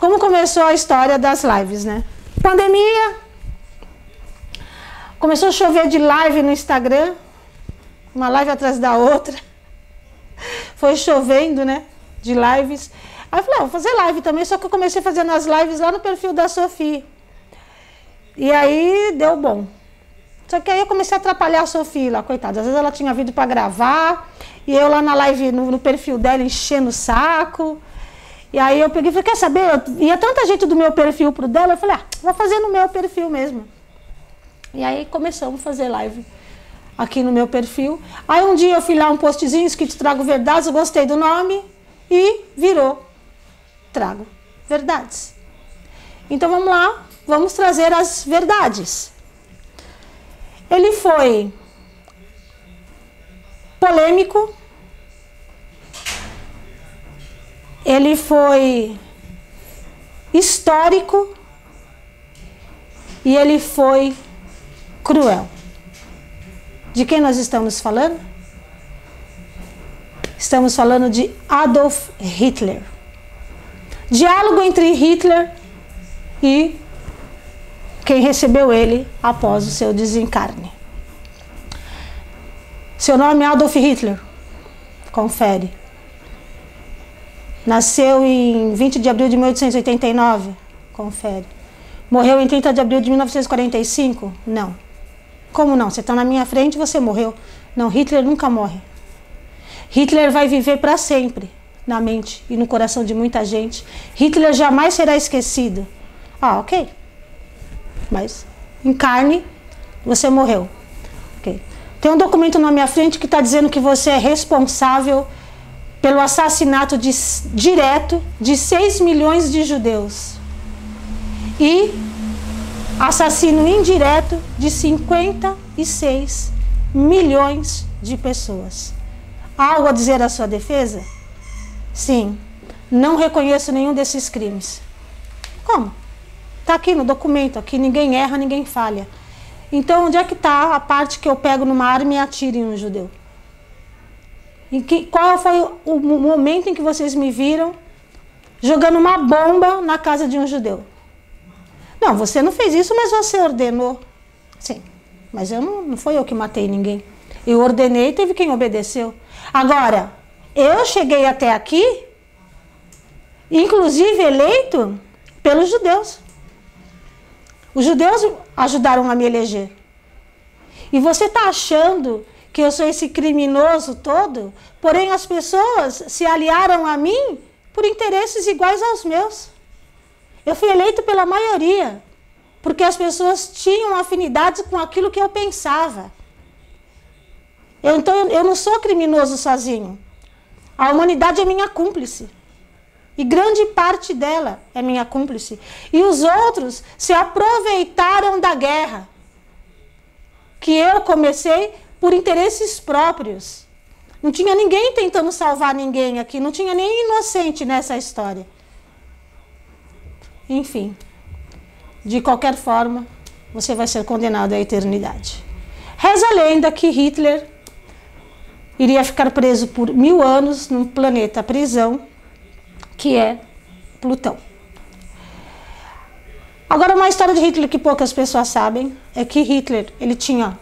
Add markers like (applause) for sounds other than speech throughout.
como começou a história das lives, né? Pandemia. Começou a chover de live no Instagram, uma live atrás da outra. (laughs) Foi chovendo, né? De lives. Aí eu falei, ah, vou fazer live também, só que eu comecei fazendo as lives lá no perfil da Sofia. E aí deu bom. Só que aí eu comecei a atrapalhar a Sofia lá, coitada. Às vezes ela tinha vindo para gravar, e eu lá na live, no, no, perfil dela, enchendo o saco. E aí eu peguei e falei, quer saber? Ia tanta gente do meu perfil pro dela, eu falei, ah, vou fazer no meu perfil mesmo. E aí começamos a fazer live aqui no meu perfil. Aí um dia eu fui lá um postzinho escrito Trago Verdades, eu gostei do nome e virou Trago Verdades. Então vamos lá, vamos trazer as verdades. Ele foi polêmico, ele foi histórico e ele foi cruel. De quem nós estamos falando? Estamos falando de Adolf Hitler. Diálogo entre Hitler e quem recebeu ele após o seu desencarne. Seu nome é Adolf Hitler. Confere. Nasceu em 20 de abril de 1889. Confere. Morreu em 30 de abril de 1945? Não. Como não? Você está na minha frente você morreu. Não, Hitler nunca morre. Hitler vai viver para sempre na mente e no coração de muita gente. Hitler jamais será esquecido. Ah, ok mas em carne você morreu. Okay. Tem um documento na minha frente que está dizendo que você é responsável pelo assassinato de, direto de 6 milhões de judeus e assassino indireto de 56 milhões de pessoas. algo a dizer à sua defesa? Sim, não reconheço nenhum desses crimes. Como? Está aqui no documento, aqui ninguém erra, ninguém falha. Então, onde é que está a parte que eu pego numa arma e atiro em um judeu? Que, qual foi o momento em que vocês me viram jogando uma bomba na casa de um judeu? Não, você não fez isso, mas você ordenou. Sim, mas eu não, não foi eu que matei ninguém. Eu ordenei, teve quem obedeceu. Agora, eu cheguei até aqui, inclusive eleito pelos judeus. Os judeus ajudaram a me eleger. E você está achando que eu sou esse criminoso todo? Porém, as pessoas se aliaram a mim por interesses iguais aos meus. Eu fui eleito pela maioria, porque as pessoas tinham afinidade com aquilo que eu pensava. Eu, então, eu não sou criminoso sozinho. A humanidade é minha cúmplice. E grande parte dela é minha cúmplice. E os outros se aproveitaram da guerra que eu comecei por interesses próprios. Não tinha ninguém tentando salvar ninguém aqui, não tinha nem inocente nessa história. Enfim, de qualquer forma, você vai ser condenado à eternidade. Reza a lenda que Hitler iria ficar preso por mil anos num planeta prisão que é Plutão. Agora, uma história de Hitler que poucas pessoas sabem é que Hitler ele tinha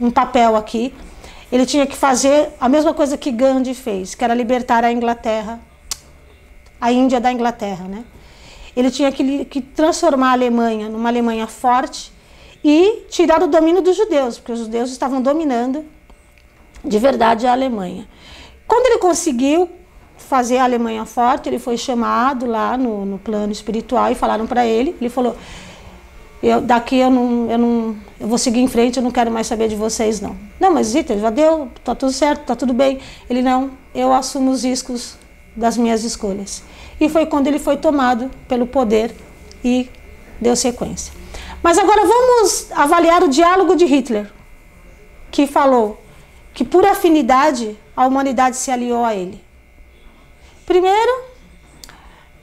um papel aqui. Ele tinha que fazer a mesma coisa que Gandhi fez, que era libertar a Inglaterra, a Índia da Inglaterra, né? Ele tinha que, que transformar a Alemanha numa Alemanha forte e tirar o domínio dos judeus, porque os judeus estavam dominando de verdade a Alemanha. Quando ele conseguiu, fazer a Alemanha forte, ele foi chamado lá no, no plano espiritual e falaram para ele, ele falou, eu, daqui eu não, eu não, eu vou seguir em frente, eu não quero mais saber de vocês não. Não, mas Zita, já deu, tá tudo certo, tá tudo bem. Ele não, eu assumo os riscos das minhas escolhas. E foi quando ele foi tomado pelo poder e deu sequência. Mas agora vamos avaliar o diálogo de Hitler, que falou que por afinidade a humanidade se aliou a ele. Primeiro,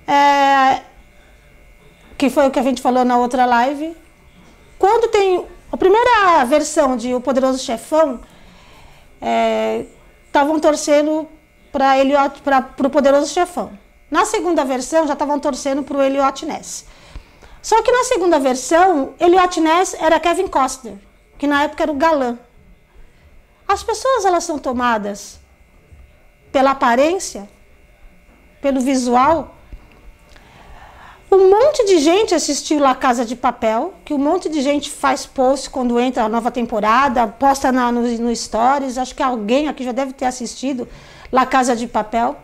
é, que foi o que a gente falou na outra live, quando tem a primeira versão de O Poderoso Chefão, estavam é, torcendo para ele para o Poderoso Chefão. Na segunda versão já estavam torcendo para o Elliot Ness. Só que na segunda versão, Elliot Ness era Kevin Costner, que na época era o galã. As pessoas elas são tomadas pela aparência, pelo visual. Um monte de gente assistiu La Casa de Papel, que um monte de gente faz post quando entra a nova temporada, posta na, no, no Stories. Acho que alguém aqui já deve ter assistido La Casa de Papel.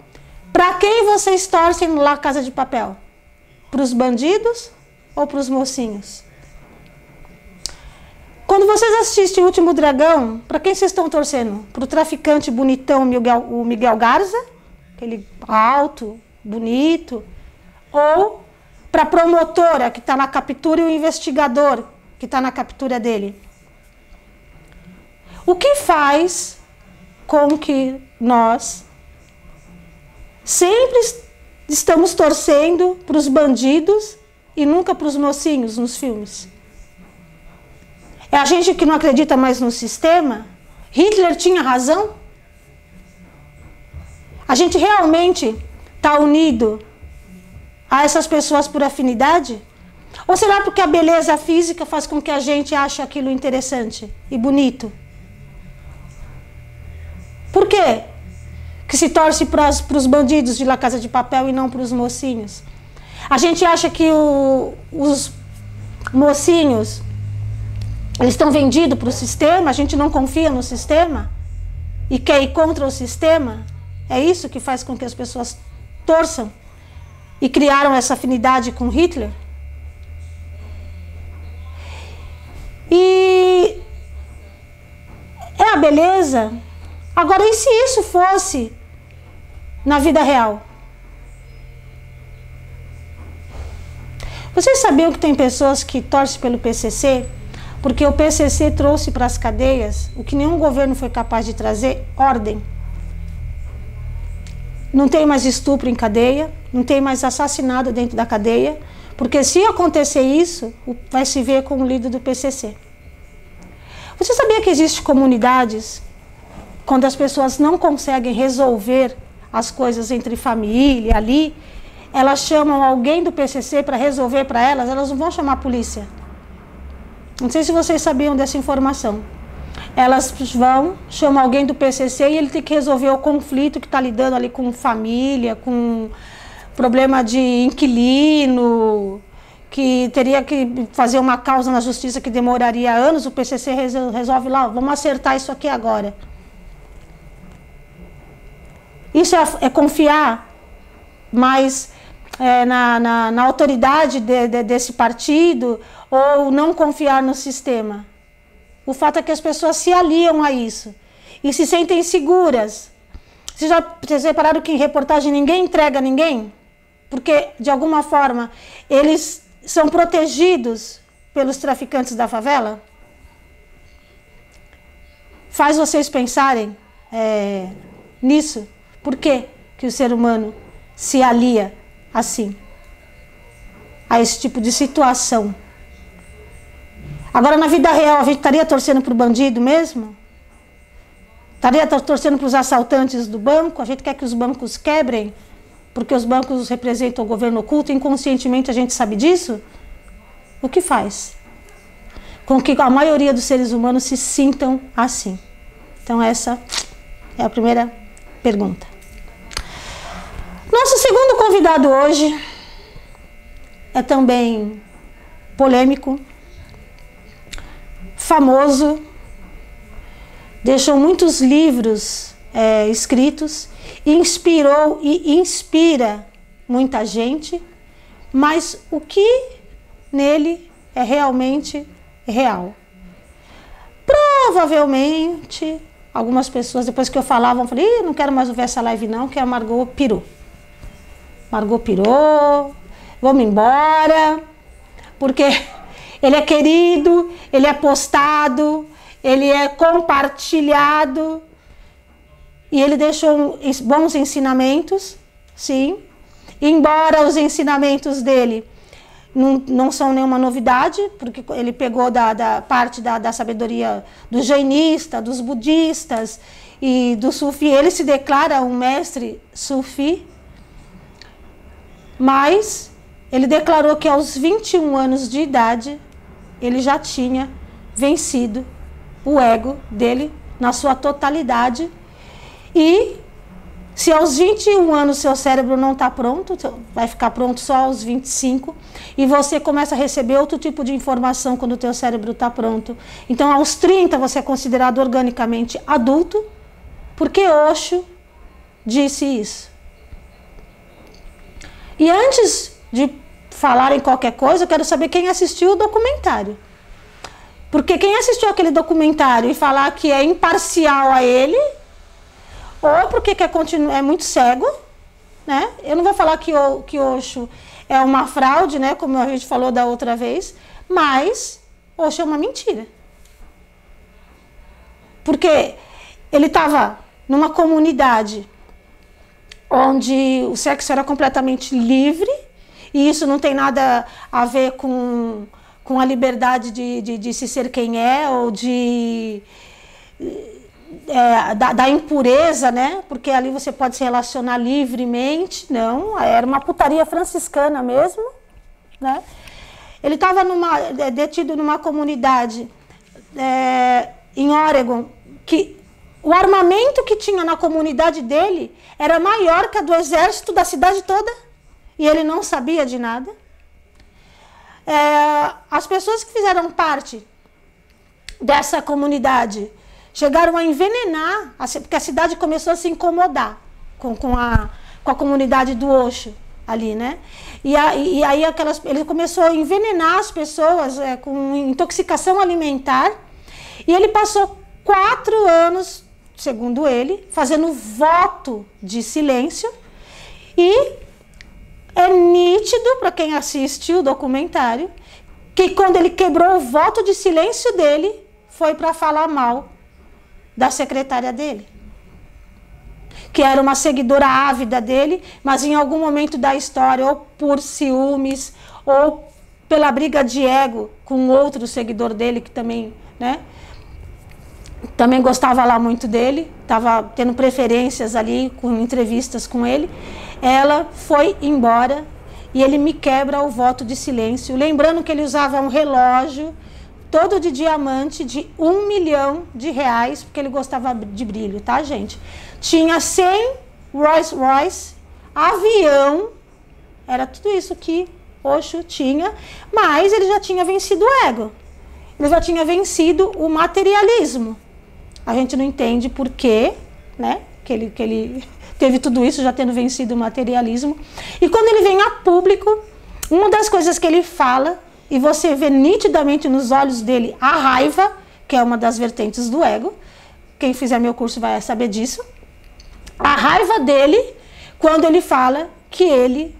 Para quem vocês torcem no La Casa de Papel? Para os bandidos ou para os mocinhos? Quando vocês assistem O Último Dragão, para quem vocês estão torcendo? Para o traficante bonitão Miguel, o Miguel Garza, aquele alto, bonito, ou para a promotora que está na captura e o investigador que está na captura dele? O que faz com que nós sempre estamos torcendo para os bandidos e nunca para os mocinhos nos filmes? É a gente que não acredita mais no sistema? Hitler tinha razão? A gente realmente está unido a essas pessoas por afinidade? Ou será porque a beleza física faz com que a gente ache aquilo interessante e bonito? Por quê? Que se torce para os bandidos de La Casa de Papel e não para os mocinhos. A gente acha que o, os mocinhos eles estão vendidos para o sistema, a gente não confia no sistema e quer ir contra o sistema. É isso que faz com que as pessoas torçam e criaram essa afinidade com Hitler. E é a beleza. Agora, e se isso fosse na vida real? Vocês sabiam que tem pessoas que torcem pelo PCC porque o PCC trouxe para as cadeias o que nenhum governo foi capaz de trazer: ordem. Não tem mais estupro em cadeia, não tem mais assassinado dentro da cadeia, porque se acontecer isso, vai se ver com o líder do PCC. Você sabia que existem comunidades quando as pessoas não conseguem resolver as coisas entre família ali, elas chamam alguém do PCC para resolver para elas, elas não vão chamar a polícia não sei se vocês sabiam dessa informação. Elas vão, chamam alguém do PCC e ele tem que resolver o conflito que está lidando ali com família, com problema de inquilino, que teria que fazer uma causa na justiça que demoraria anos, o PCC resolve lá, vamos acertar isso aqui agora. Isso é, é confiar mais é, na, na, na, autoridade de, de, desse partido ou não confiar no sistema. O fato é que as pessoas se aliam a isso e se sentem seguras. Vocês já repararam que em reportagem ninguém entrega ninguém? Porque, de alguma forma, eles são protegidos pelos traficantes da favela? Faz vocês pensarem é, nisso. Por que, que o ser humano se alia assim a esse tipo de situação? Agora, na vida real, a gente estaria torcendo para o bandido mesmo? Estaria torcendo para os assaltantes do banco? A gente quer que os bancos quebrem? Porque os bancos representam o governo oculto? Inconscientemente a gente sabe disso? O que faz? Com que a maioria dos seres humanos se sintam assim. Então, essa é a primeira pergunta. Nosso segundo convidado hoje é também polêmico, famoso, deixou muitos livros é, escritos, inspirou e inspira muita gente, mas o que nele é realmente real? Provavelmente, algumas pessoas, depois que eu falava, falar: não quero mais ouvir essa live, não, que a Margot pirou. Margot pirou, vamos embora, porque ele é querido, ele é postado, ele é compartilhado. E ele deixou bons ensinamentos, sim. Embora os ensinamentos dele não, não são nenhuma novidade, porque ele pegou da, da parte da, da sabedoria do jainista, dos budistas e do sufi. Ele se declara um mestre sufi. Mas ele declarou que aos 21 anos de idade ele já tinha vencido o ego dele na sua totalidade e se aos 21 anos seu cérebro não está pronto, vai ficar pronto só aos 25, e você começa a receber outro tipo de informação quando o teu cérebro está pronto. Então, aos 30 você é considerado organicamente adulto, porque Osho disse isso. E antes de falar em qualquer coisa, eu quero saber quem assistiu o documentário. Porque quem assistiu aquele documentário e falar que é imparcial a ele, ou porque quer continuar, é muito cego, né? Eu não vou falar que o que Osho é uma fraude, né? Como a gente falou da outra vez, mas Osho é uma mentira. Porque ele estava numa comunidade onde o sexo era completamente livre, e isso não tem nada a ver com, com a liberdade de, de, de se ser quem é ou de é, da, da, impureza, né? Porque ali você pode se relacionar livremente. Não, era uma putaria franciscana mesmo, né? Ele estava é, detido numa comunidade é, em Oregon que o armamento que tinha na comunidade dele era maior que a do exército da cidade toda e ele não sabia de nada. É, as pessoas que fizeram parte dessa comunidade chegaram a envenenar, porque a cidade começou a se incomodar com, com, a, com a comunidade do Osho ali, né? E, a, e aí aquelas, ele começou a envenenar as pessoas é, com intoxicação alimentar e ele passou quatro anos, segundo ele, fazendo voto de silêncio e é nítido para quem assiste o documentário que quando ele quebrou o voto de silêncio dele foi para falar mal da secretária dele. Que era uma seguidora ávida dele, mas em algum momento da história, ou por ciúmes, ou pela briga de ego com outro seguidor dele, que também, né? Também gostava lá muito dele, estava tendo preferências ali, com entrevistas com ele. Ela foi embora e ele me quebra o voto de silêncio, lembrando que ele usava um relógio todo de diamante de um milhão de reais, porque ele gostava de brilho, tá, gente? Tinha 100 Rolls Royce, avião, era tudo isso que Osho tinha, mas ele já tinha vencido o ego. Ele já tinha vencido o materialismo. A gente não entende por quê, né? Que ele, que ele teve tudo isso já tendo vencido o materialismo. E quando ele vem a público, uma das coisas que ele fala e você vê nitidamente nos olhos dele a raiva, que é uma das vertentes do ego. Quem fizer meu curso vai saber disso. A raiva dele quando ele fala que ele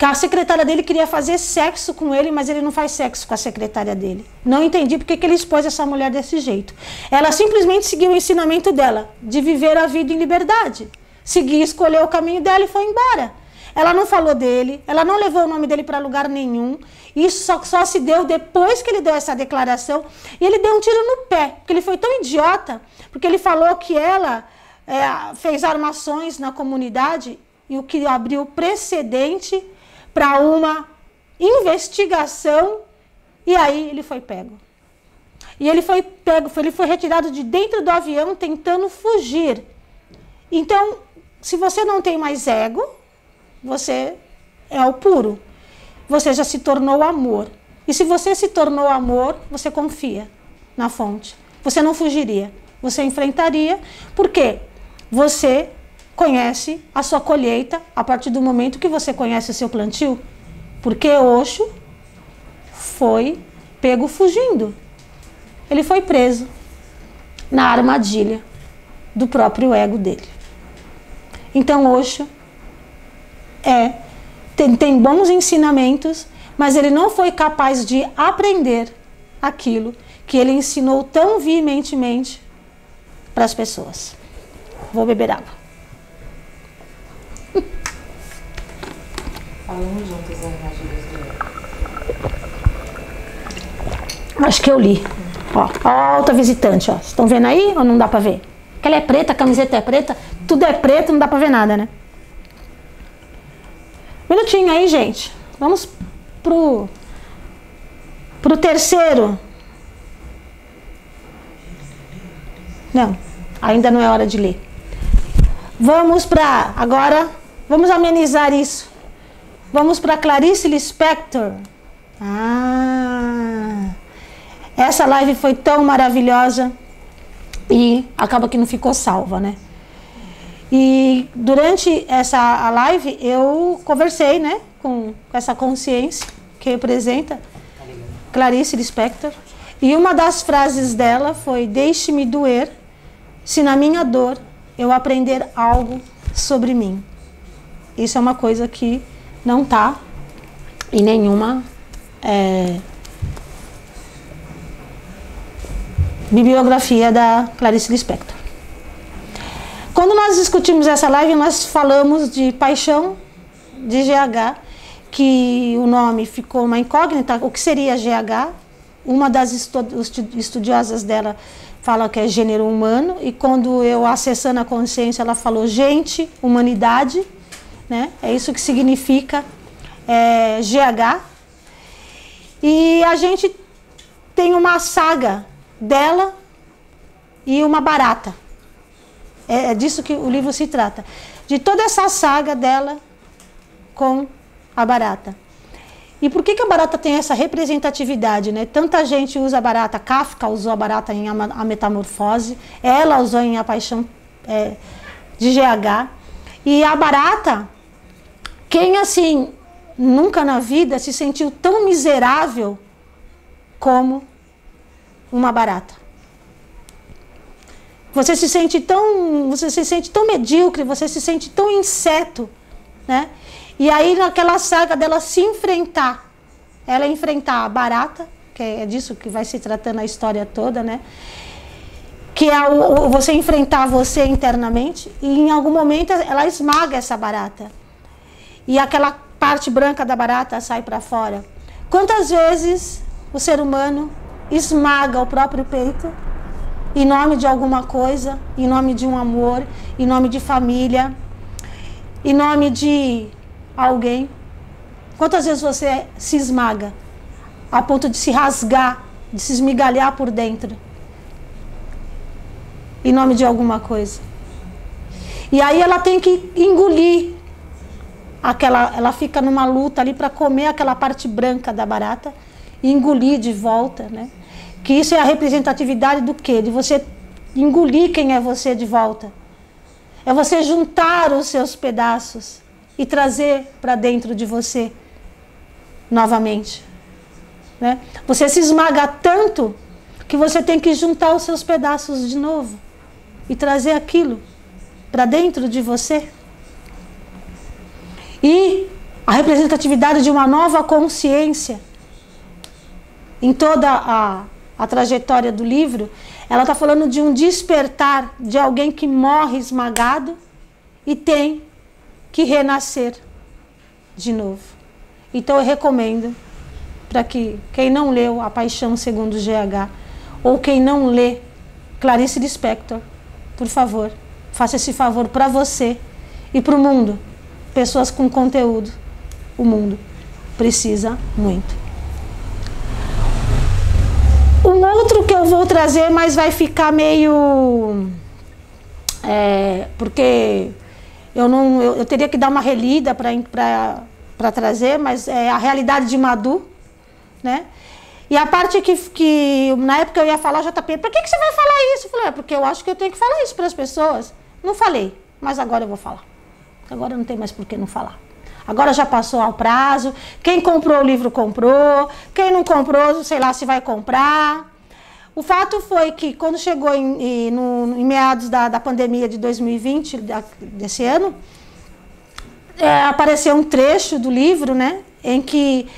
que a secretária dele queria fazer sexo com ele, mas ele não faz sexo com a secretária dele. Não entendi porque que ele expôs essa mulher desse jeito. Ela simplesmente seguiu o ensinamento dela de viver a vida em liberdade. Seguiu, escolheu o caminho dela e foi embora. Ela não falou dele, ela não levou o nome dele para lugar nenhum. Isso só, só se deu depois que ele deu essa declaração. E ele deu um tiro no pé, porque ele foi tão idiota, porque ele falou que ela é, fez armações na comunidade e o que abriu precedente para uma investigação. E aí ele foi pego. E ele foi pego, ele foi retirado de dentro do avião tentando fugir. Então, se você não tem mais ego, você é o puro. Você já se tornou amor. E se você se tornou amor, você confia na fonte. Você não fugiria. Você enfrentaria, porque você conhece a sua colheita a partir do momento que você conhece o seu plantio. Porque Oxo foi pego fugindo. Ele foi preso na armadilha do próprio ego dele. Então Oxo é tem, tem bons ensinamentos, mas ele não foi capaz de aprender aquilo que ele ensinou tão veementemente para as pessoas. Vou beber água. Falamos juntos Acho que eu li. Ó, ó, outra visitante, ó. Estão vendo aí ou não dá para ver? Que ela é preta, a camiseta é preta, tudo é preto, não dá para ver nada, né? Minutinho aí, gente. Vamos pro, pro terceiro. Não, ainda não é hora de ler. Vamos para agora, vamos amenizar isso. Vamos para Clarice Lispector. Ah, essa live foi tão maravilhosa e acaba que não ficou salva, né? E durante essa live eu conversei, né, com, com essa consciência que representa Clarice Lispector. E uma das frases dela foi: Deixe-me doer, se na minha dor eu aprender algo sobre mim. Isso é uma coisa que não está em nenhuma é, bibliografia da Clarice Lispector. Quando nós discutimos essa live, nós falamos de paixão de GH, que o nome ficou uma incógnita. O que seria GH? Uma das estudiosas dela fala que é gênero humano, e quando eu acessando a consciência, ela falou gente, humanidade, né? É isso que significa é, GH. E a gente tem uma saga dela e uma barata. É, é disso que o livro se trata. De toda essa saga dela com a barata. E por que, que a barata tem essa representatividade? Né? Tanta gente usa a barata, Kafka usou a barata em A Metamorfose, ela usou em A Paixão é, de GH. E a barata, quem assim nunca na vida se sentiu tão miserável como uma barata? Você se sente tão, você se sente tão medíocre, você se sente tão inseto, né? E aí naquela saga dela se enfrentar, ela enfrentar a barata, que é disso que vai se tratando a história toda, né? Que é o, você enfrentar você internamente e em algum momento ela esmaga essa barata. E aquela parte branca da barata sai para fora. Quantas vezes o ser humano esmaga o próprio peito em nome de alguma coisa, em nome de um amor, em nome de família, em nome de alguém. Quantas vezes você se esmaga a ponto de se rasgar, de se esmigalhar por dentro, em nome de alguma coisa? E aí ela tem que engolir aquela, ela fica numa luta ali para comer aquela parte branca da barata e engolir de volta, né? Que isso é a representatividade do quê? De você engolir quem é você de volta. É você juntar os seus pedaços e trazer para dentro de você novamente. Né? Você se esmaga tanto que você tem que juntar os seus pedaços de novo e trazer aquilo para dentro de você. E a representatividade de uma nova consciência em toda a a trajetória do livro, ela está falando de um despertar de alguém que morre esmagado e tem que renascer de novo. Então eu recomendo para que quem não leu A Paixão segundo GH ou quem não lê Clarice Lispector, por favor, faça esse favor para você e para o mundo. Pessoas com conteúdo, o mundo precisa muito. Um outro que eu vou trazer, mas vai ficar meio. É, porque eu não eu, eu, teria que dar uma relida para trazer, mas é a realidade de Madu, né? E a parte que, que na época eu ia falar, JP, por que, que você vai falar isso? Eu falei, é porque eu acho que eu tenho que falar isso para as pessoas. Não falei, mas agora eu vou falar. Agora não tem mais por que não falar. Agora já passou ao prazo. Quem comprou o livro comprou. Quem não comprou, sei lá se vai comprar. O fato foi que quando chegou em, em, no, em meados da, da, pandemia de 2020, da, desse ano, é, apareceu um trecho do livro, né, em que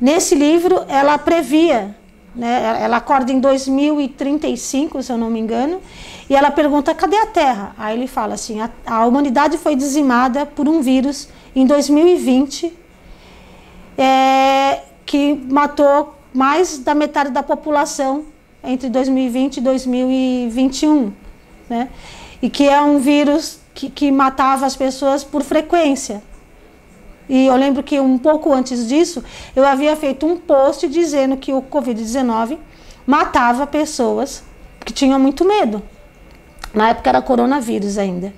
nesse livro ela previa, né, ela acorda em 2035, se eu não me engano, e ela pergunta: cadê a Terra? Aí ele fala assim: a, a humanidade foi dizimada por um vírus em 2020, é, que matou mais da metade da população entre 2020 e 2021, né? E que é um vírus que, que matava as pessoas por frequência. E eu lembro que um pouco antes disso, eu havia feito um post dizendo que o Covid-19 matava pessoas que tinham muito medo. Na época era coronavírus ainda.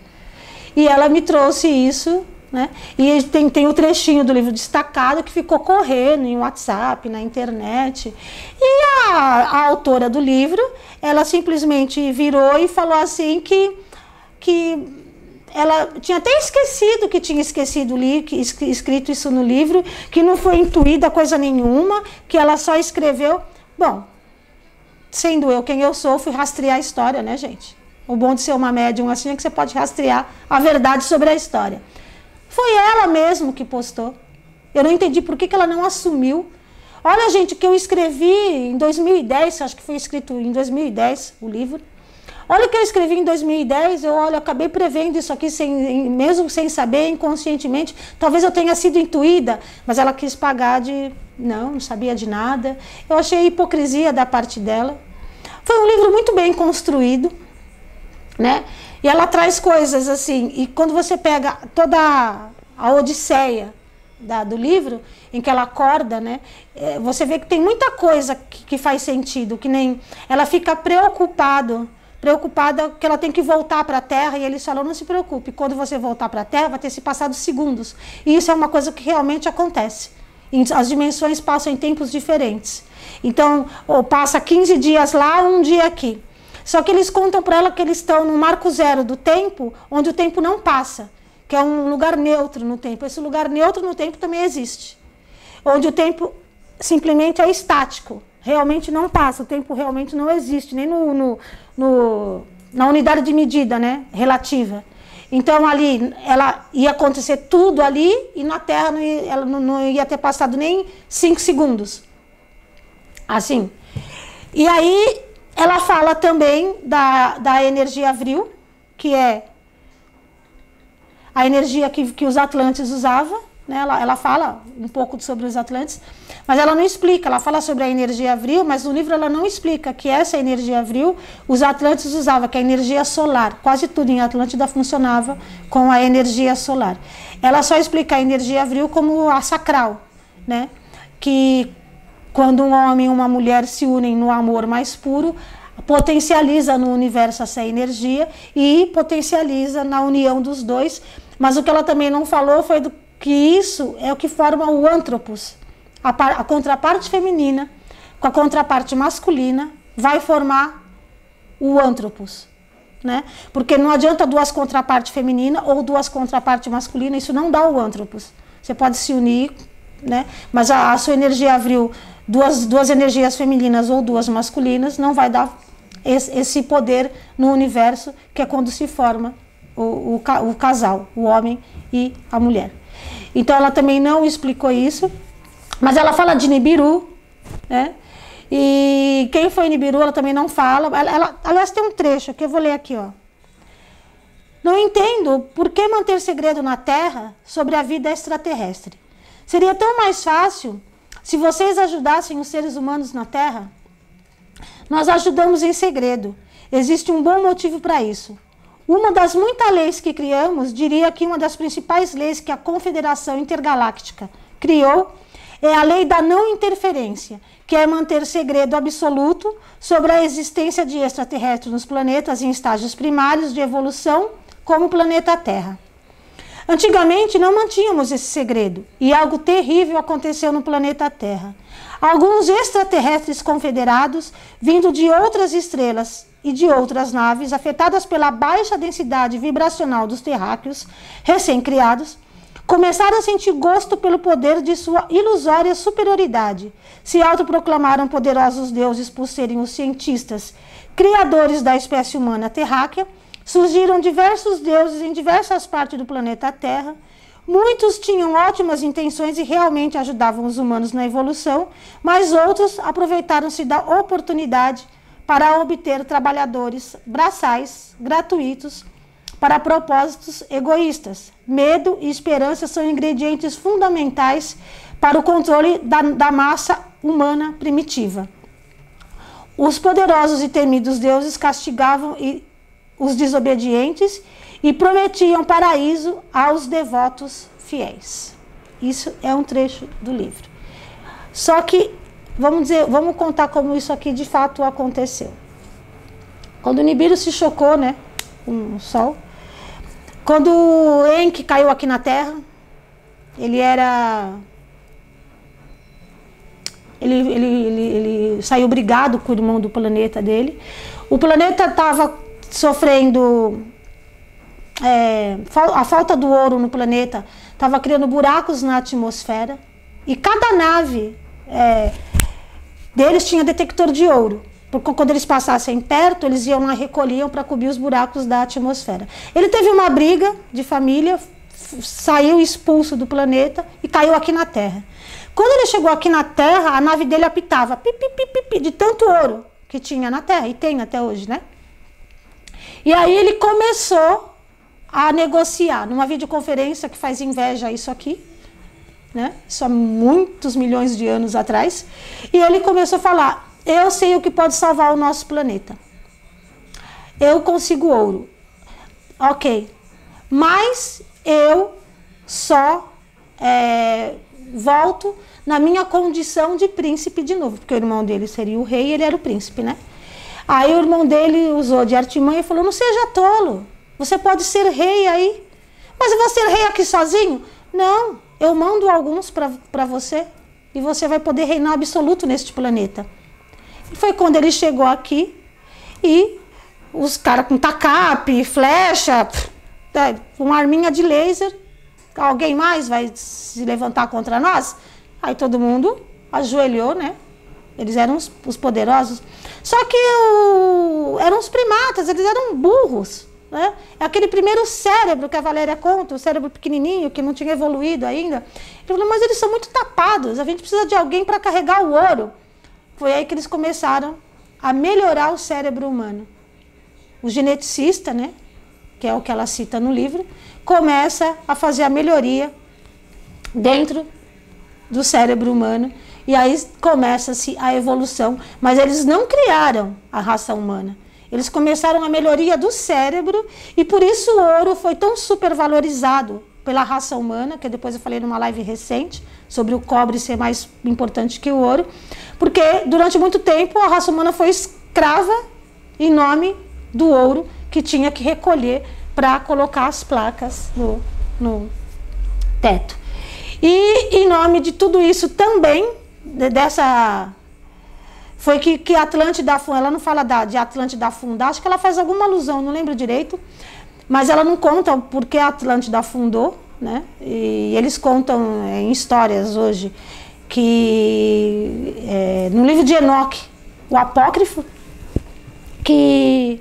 E ela me trouxe isso, né? E tem, tem o trechinho do livro destacado que ficou correndo em WhatsApp, na internet. E a, a autora do livro, ela simplesmente virou e falou assim que, que ela tinha até esquecido que tinha esquecido que escrito isso no livro, que não foi intuída coisa nenhuma, que ela só escreveu. Bom, sendo eu quem eu sou, fui rastrear a história, né, gente? O bom de ser uma médium assim é que você pode rastrear a verdade sobre a história. Foi ela mesmo que postou. Eu não entendi por que, que ela não assumiu. Olha, gente, que eu escrevi em 2010, acho que foi escrito em 2010 o livro. Olha o que eu escrevi em 2010, eu olha, acabei prevendo isso aqui sem, mesmo sem saber, inconscientemente. Talvez eu tenha sido intuída, mas ela quis pagar de não, não sabia de nada. Eu achei hipocrisia da parte dela. Foi um livro muito bem construído, né? E ela traz coisas assim, e quando você pega toda a odisseia da, do livro, em que ela acorda, né? É, você vê que tem muita coisa que, que faz sentido, que nem ela fica preocupado preocupada que ela tem que voltar para a Terra e eles falam: não se preocupe, quando você voltar para a Terra vai ter se passado segundos. E isso é uma coisa que realmente acontece. As dimensões passam em tempos diferentes. Então, passa 15 dias lá, um dia aqui. Só que eles contam para ela que eles estão no marco zero do tempo, onde o tempo não passa, que é um lugar neutro no tempo. Esse lugar neutro no tempo também existe. Onde o tempo simplesmente é estático realmente não passa, o tempo realmente não existe, nem no, no, no, na unidade de medida né, relativa. Então ali ela ia acontecer tudo ali e na Terra não ia, ela não, não ia ter passado nem cinco segundos. Assim. E aí ela fala também da, da energia avril, que é a energia que, que os Atlantes usavam, né? Ela, ela fala um pouco sobre os Atlantes, mas ela não explica. Ela fala sobre a energia avril, mas no livro ela não explica que essa energia avril os Atlantes usavam, que é a energia solar. Quase tudo em Atlântida funcionava com a energia solar. Ela só explica a energia avril como a sacral, né? que quando um homem e uma mulher se unem no amor mais puro, potencializa no universo essa energia e potencializa na união dos dois. Mas o que ela também não falou foi do que isso é o que forma o antropos. A, a contraparte feminina com a contraparte masculina vai formar o antropos. Né? Porque não adianta duas contrapartes feminina ou duas contrapartes masculina, isso não dá o antropos. Você pode se unir, né? mas a, a sua energia abriu duas, duas energias femininas ou duas masculinas, não vai dar esse, esse poder no universo, que é quando se forma o, o, o casal, o homem e a mulher. Então ela também não explicou isso, mas ela fala de Nibiru, né? E quem foi Nibiru, ela também não fala. Ela, ela, aliás, tem um trecho que eu vou ler aqui, ó. Não entendo por que manter segredo na Terra sobre a vida extraterrestre. Seria tão mais fácil se vocês ajudassem os seres humanos na Terra. Nós ajudamos em segredo. Existe um bom motivo para isso. Uma das muitas leis que criamos, diria que uma das principais leis que a Confederação Intergaláctica criou é a lei da não interferência, que é manter segredo absoluto sobre a existência de extraterrestres nos planetas em estágios primários de evolução, como o planeta Terra. Antigamente não mantínhamos esse segredo e algo terrível aconteceu no planeta Terra. Alguns extraterrestres confederados, vindo de outras estrelas, e de outras naves afetadas pela baixa densidade vibracional dos terráqueos recém-criados, começaram a sentir gosto pelo poder de sua ilusória superioridade. Se autoproclamaram poderosos deuses por serem os cientistas criadores da espécie humana terráquea. Surgiram diversos deuses em diversas partes do planeta Terra. Muitos tinham ótimas intenções e realmente ajudavam os humanos na evolução, mas outros aproveitaram-se da oportunidade para obter trabalhadores braçais gratuitos para propósitos egoístas. Medo e esperança são ingredientes fundamentais para o controle da, da massa humana primitiva. Os poderosos e temidos deuses castigavam os desobedientes e prometiam paraíso aos devotos fiéis. Isso é um trecho do livro. Só que, vamos dizer, vamos contar como isso aqui de fato aconteceu. Quando Nibiru se chocou, né, com o Sol, quando Enki caiu aqui na Terra, ele era ele, ele, ele, ele, saiu brigado com o irmão do planeta dele. O planeta estava sofrendo. É, a falta do ouro no planeta estava criando buracos na atmosfera. E cada nave é, deles tinha detector de ouro. Porque quando eles passassem perto, eles iam lá recolhiam para cobrir os buracos da atmosfera. Ele teve uma briga de família, saiu expulso do planeta e caiu aqui na Terra. Quando ele chegou aqui na Terra, a nave dele apitava pipi, pipi, pipi, de tanto ouro que tinha na Terra, e tem até hoje, né? E aí ele começou a negociar numa videoconferência que faz inveja isso aqui, né? Isso há muitos milhões de anos atrás. E ele começou a falar: Eu sei o que pode salvar o nosso planeta. Eu consigo ouro. Ok. Mas eu só é, volto na minha condição de príncipe de novo, porque o irmão dele seria o rei e ele era o príncipe, né? Aí o irmão dele usou de artimanha e falou: Não seja tolo, você pode ser rei aí. Mas eu vou ser rei aqui sozinho? Não, eu mando alguns para você e você vai poder reinar absoluto neste planeta. E foi quando ele chegou aqui e os caras com tacape, flecha, é, uma arminha de laser Alguém mais vai se levantar contra nós? Aí todo mundo ajoelhou, né? Eles eram os, os poderosos. Só que o, eram os primatas, eles eram burros. Né? É aquele primeiro cérebro que a Valéria conta, o cérebro pequenininho, que não tinha evoluído ainda. Ele falou, mas eles são muito tapados, a gente precisa de alguém para carregar o ouro. Foi aí que eles começaram a melhorar o cérebro humano. O geneticista, né, que é o que ela cita no livro, começa a fazer a melhoria dentro do cérebro humano e aí começa-se a evolução. Mas eles não criaram a raça humana. Eles começaram a melhoria do cérebro e por isso o ouro foi tão supervalorizado pela raça humana, que depois eu falei numa live recente sobre o cobre ser mais importante que o ouro, porque durante muito tempo a raça humana foi escrava em nome do ouro que tinha que recolher para colocar as placas no, no teto. E em nome de tudo isso também, dessa. Foi que, que Atlântida, ela não fala da, de Atlântida afundar, acho que ela faz alguma alusão, não lembro direito, mas ela não conta porque Atlântida afundou, né? E eles contam é, em histórias hoje que é, no livro de Enoque, o apócrifo, que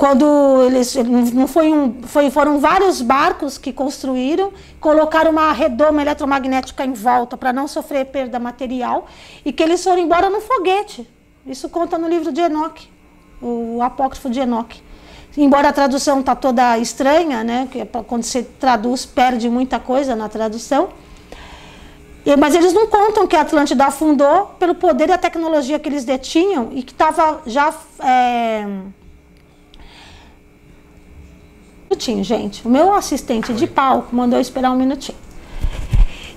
quando eles não foi um, foi, foram vários barcos que construíram, colocaram uma redoma eletromagnética em volta para não sofrer perda material e que eles foram embora no foguete. Isso conta no livro de Enoque, o apócrifo de Enoque. Embora a tradução tá toda estranha, né? Que é quando você traduz perde muita coisa na tradução. Mas eles não contam que a Atlântida afundou pelo poder e a tecnologia que eles detinham e que estava já é, minutinho, gente. O meu assistente de palco mandou esperar um minutinho.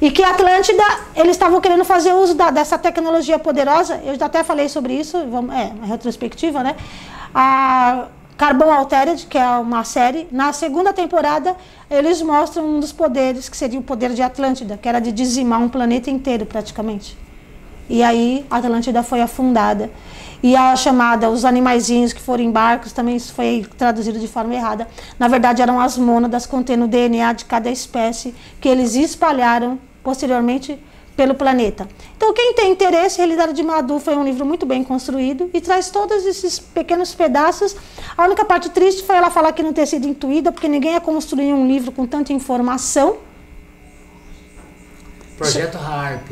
E que a Atlântida, eles estavam querendo fazer uso da, dessa tecnologia poderosa. Eu já até falei sobre isso, vamos, é, uma retrospectiva, né? A Carbon Altered, que é uma série, na segunda temporada, eles mostram um dos poderes, que seria o poder de Atlântida, que era de dizimar um planeta inteiro, praticamente. E aí Atlântida foi afundada. E a chamada, os animaizinhos que foram em barcos, também foi traduzido de forma errada. Na verdade, eram as mônadas contendo o DNA de cada espécie que eles espalharam posteriormente pelo planeta. Então, quem tem interesse, Realidade de Madu foi um livro muito bem construído e traz todos esses pequenos pedaços. A única parte triste foi ela falar que não ter sido intuída, porque ninguém ia construir um livro com tanta informação. Projeto Harp.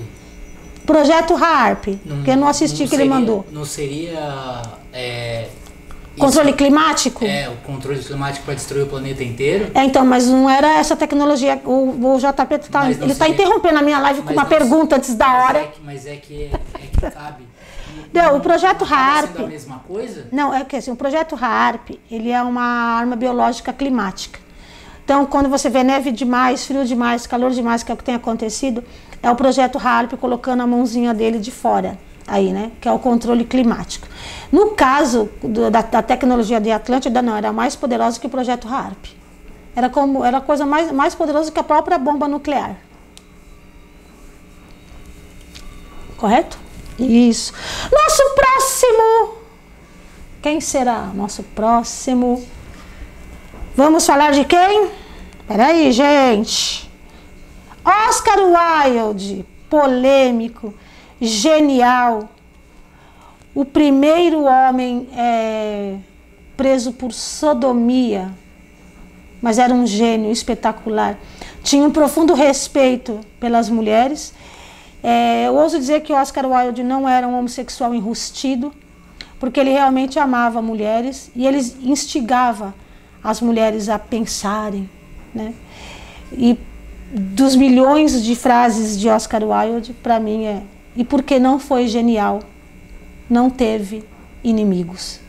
Projeto HARP, que eu não assisti não que seria, ele mandou. Não seria. É, controle isso, climático? É, o controle climático para destruir o planeta inteiro. É, então, mas não era essa tecnologia. O, o JP tá, ele está interrompendo a minha live com uma pergunta antes da hora. É que, mas é que, é que cabe. (laughs) Não, o projeto HARP. a mesma coisa? Não, é que assim, o projeto HARP, ele é uma arma biológica climática. Então, quando você vê neve demais, frio demais, calor demais, que é o que tem acontecido, é o projeto HARP colocando a mãozinha dele de fora, aí, né? Que é o controle climático. No caso do, da, da, tecnologia de Atlântida, não, era mais poderosa que o projeto HARP. Era como era coisa mais, mais poderosa que a própria bomba nuclear. Correto? Isso. Nosso próximo. Quem será nosso próximo? Vamos falar de quem? Peraí, gente. Oscar Wilde, polêmico, genial. O primeiro homem é, preso por sodomia, mas era um gênio espetacular. Tinha um profundo respeito pelas mulheres. É, eu ouso dizer que Oscar Wilde não era um homossexual enrustido, porque ele realmente amava mulheres e ele instigava as mulheres a pensarem. Né? E dos milhões de frases de Oscar Wilde, para mim é: e porque não foi genial, não teve inimigos.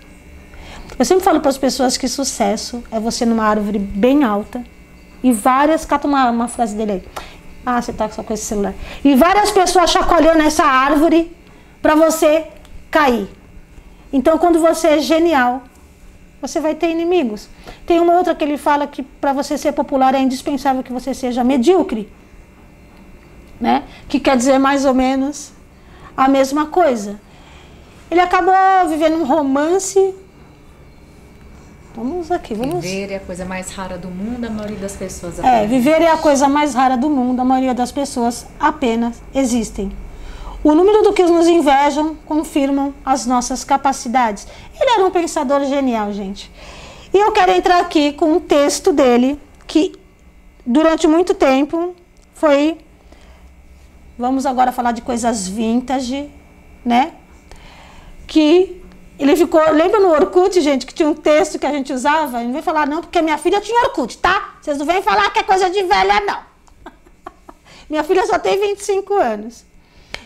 Eu sempre falo para as pessoas que sucesso é você numa árvore bem alta e várias. Cata uma, uma frase dele aí. Ah, você tá só com esse celular. E várias pessoas chacoalhando essa árvore para você cair. Então, quando você é genial, você vai ter inimigos. Tem uma outra que ele fala que para você ser popular é indispensável que você seja medíocre. Né? Que quer dizer mais ou menos a mesma coisa. Ele acabou vivendo um romance. Vamos aqui, vamos. Viver é a coisa mais rara do mundo, a maioria das pessoas. É, viver é a coisa mais rara do mundo, a maioria das pessoas apenas existem. O número do que nos invejam confirmam as nossas capacidades. Ele era um pensador genial, gente. E eu quero entrar aqui com um texto dele que durante muito tempo foi vamos agora falar de coisas vintage, né? Que ele ficou, lembra no Orkut, gente, que tinha um texto que a gente usava? Não vem falar não, porque minha filha tinha Orkut, tá? Vocês não vêm falar que é coisa de velha não. (laughs) minha filha só tem 25 anos.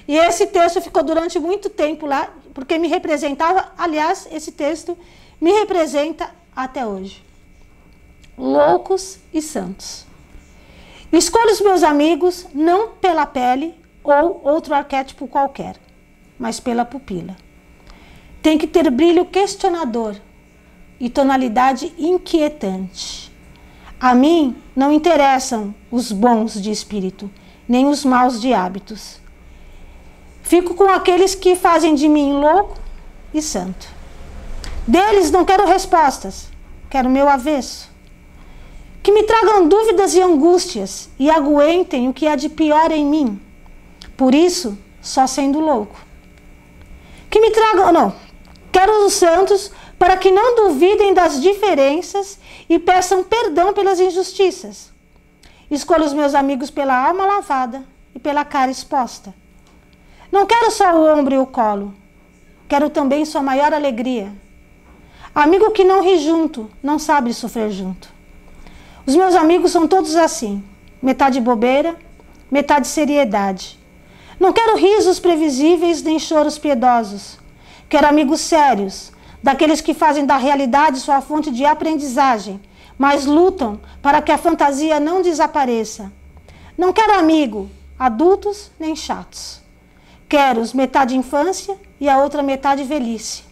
E esse texto ficou durante muito tempo lá, porque me representava, aliás, esse texto me representa até hoje. Loucos e santos. Escolho os meus amigos não pela pele ou outro arquétipo qualquer, mas pela pupila. Tem que ter brilho questionador e tonalidade inquietante. A mim não interessam os bons de espírito, nem os maus de hábitos. Fico com aqueles que fazem de mim louco e santo. Deles não quero respostas, quero meu avesso. Que me tragam dúvidas e angústias e aguentem o que há de pior em mim. Por isso, só sendo louco. Que me tragam, não, quero os santos para que não duvidem das diferenças e peçam perdão pelas injustiças. Escolho os meus amigos pela alma lavada e pela cara exposta não quero só o ombro e o colo, quero também sua maior alegria. Amigo que não ri junto, não sabe sofrer junto. Os meus amigos são todos assim: metade bobeira, metade seriedade. Não quero risos previsíveis nem choros piedosos. Quero amigos sérios, daqueles que fazem da realidade sua fonte de aprendizagem, mas lutam para que a fantasia não desapareça. Não quero amigo, adultos nem chatos. Quero os metade infância e a outra metade velhice.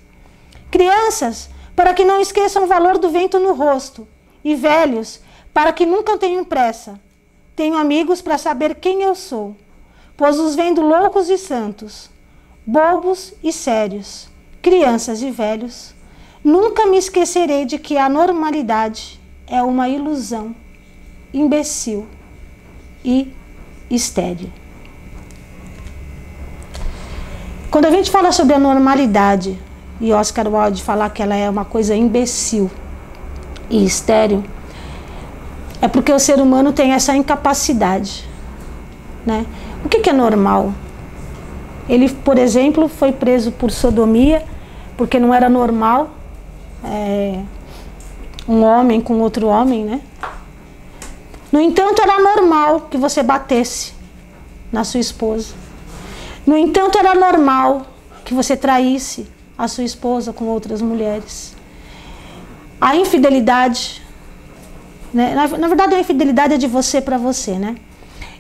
Crianças, para que não esqueçam o valor do vento no rosto, e velhos, para que nunca tenham pressa. Tenho amigos para saber quem eu sou, pois os vendo loucos e santos, bobos e sérios, crianças e velhos. Nunca me esquecerei de que a normalidade é uma ilusão, imbecil e estéril. Quando a gente fala sobre a normalidade, e Oscar Wilde falar que ela é uma coisa imbecil e estéril, é porque o ser humano tem essa incapacidade. Né? O que, que é normal? Ele, por exemplo, foi preso por sodomia, porque não era normal é, um homem com outro homem, né? No entanto, era normal que você batesse na sua esposa. No entanto, era normal que você traísse a sua esposa com outras mulheres. A infidelidade Né? Na, na verdade, a infidelidade é de você para você, né?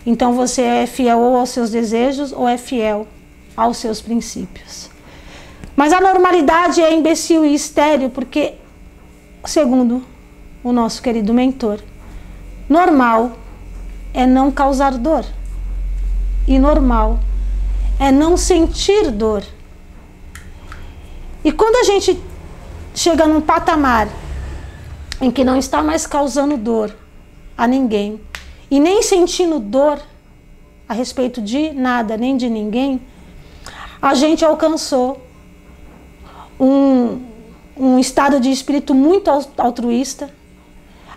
Então você é fiel ou aos seus desejos ou é fiel aos seus princípios. Mas a normalidade é imbecil e estéreo porque, segundo o nosso querido mentor, normal é não causar dor. E normal é não sentir dor. E quando a gente chega num patamar em que não está mais causando dor a ninguém e nem sentindo dor a respeito de nada nem de ninguém, a gente alcançou um, um estado de espírito muito altruísta,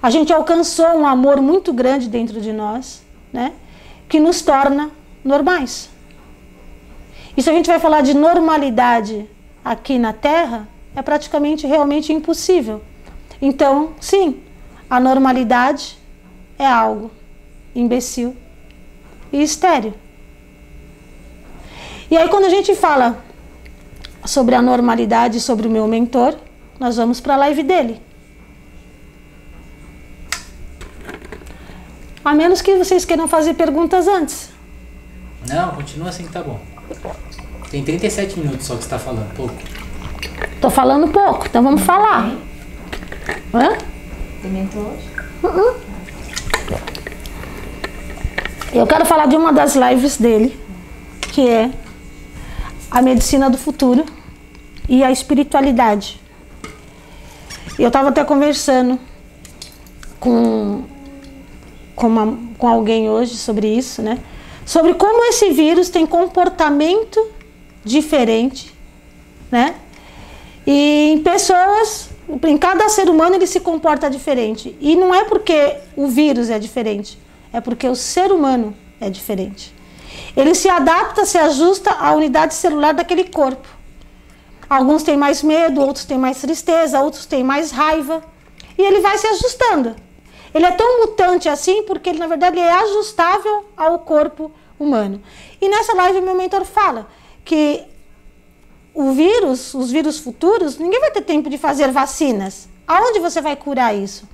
a gente alcançou um amor muito grande dentro de nós, né? Que nos torna normais. E se a gente vai falar de normalidade aqui na Terra, é praticamente realmente impossível. Então, sim, a normalidade é algo imbecil e estéreo. E aí, quando a gente fala sobre a normalidade, sobre o meu mentor, nós vamos para a live dele. A menos que vocês queiram fazer perguntas antes. Não, continua assim tá bom. Tem 37 minutos só que você tá falando, pouco. Tô falando pouco, então vamos falar. Hã? Dementou hoje? Uh-uh. Eu quero falar de uma das lives dele, que é a medicina do futuro e a espiritualidade. Eu estava até conversando com, com, uma, com alguém hoje sobre isso, né? Sobre como esse vírus tem comportamento diferente, né? E em pessoas, em cada ser humano ele se comporta diferente. E não é porque o vírus é diferente, é porque o ser humano é diferente. Ele se adapta, se ajusta à unidade celular daquele corpo. Alguns têm mais medo, outros têm mais tristeza, outros têm mais raiva. E ele vai se ajustando. Ele é tão mutante assim porque ele, na verdade, é ajustável ao corpo humano. E nessa live, meu mentor fala que o vírus, os vírus futuros, ninguém vai ter tempo de fazer vacinas. Aonde você vai curar isso?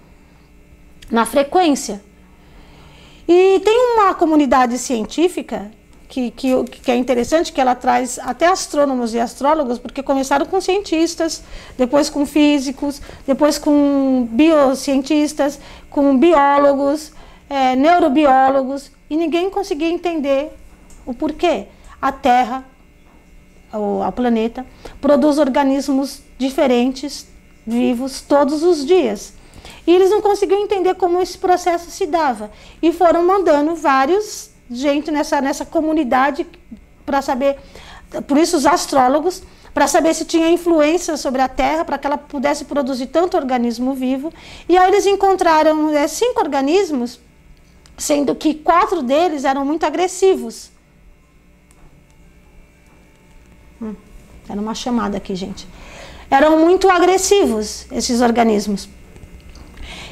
Na frequência. E tem uma comunidade científica que, que, que é interessante, que ela traz até astrônomos e astrólogos, porque começaram com cientistas, depois com físicos, depois com biocientistas, com biólogos, é, neurobiólogos, e ninguém conseguia entender o porquê. A Terra, o planeta, produz organismos diferentes, vivos, todos os dias. E eles não conseguiam entender como esse processo se dava. E foram mandando vários gente nessa, nessa comunidade para saber, por isso os astrólogos, para saber se tinha influência sobre a Terra, para que ela pudesse produzir tanto organismo vivo. E aí eles encontraram é, cinco organismos, sendo que quatro deles eram muito agressivos. Era uma chamada aqui, gente. Eram muito agressivos esses organismos.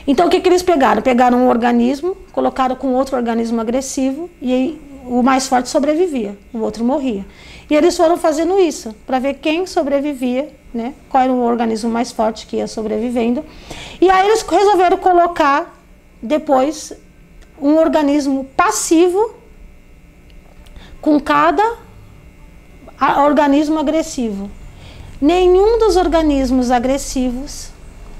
Então o que, que eles pegaram? Pegaram um organismo, colocaram com outro organismo agressivo e o mais forte sobrevivia, o outro morria. E eles foram fazendo isso para ver quem sobrevivia, né? Qual era o organismo mais forte que ia sobrevivendo. E aí eles resolveram colocar depois um organismo passivo com cada organismo agressivo. Nenhum dos organismos agressivos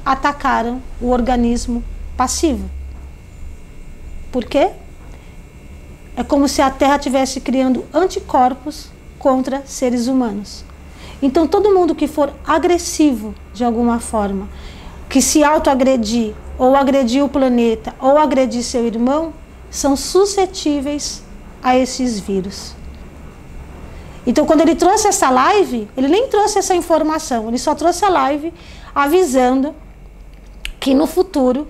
atacaram o organismo passivo. Por quê? É como se a Terra estivesse criando anticorpos contra seres humanos. Então, todo mundo que for agressivo de alguma forma, que se autoagredir, ou agredir o planeta, ou agredir seu irmão, são suscetíveis a esses vírus. Então, quando ele trouxe essa live, ele nem trouxe essa informação, ele só trouxe a live avisando que no futuro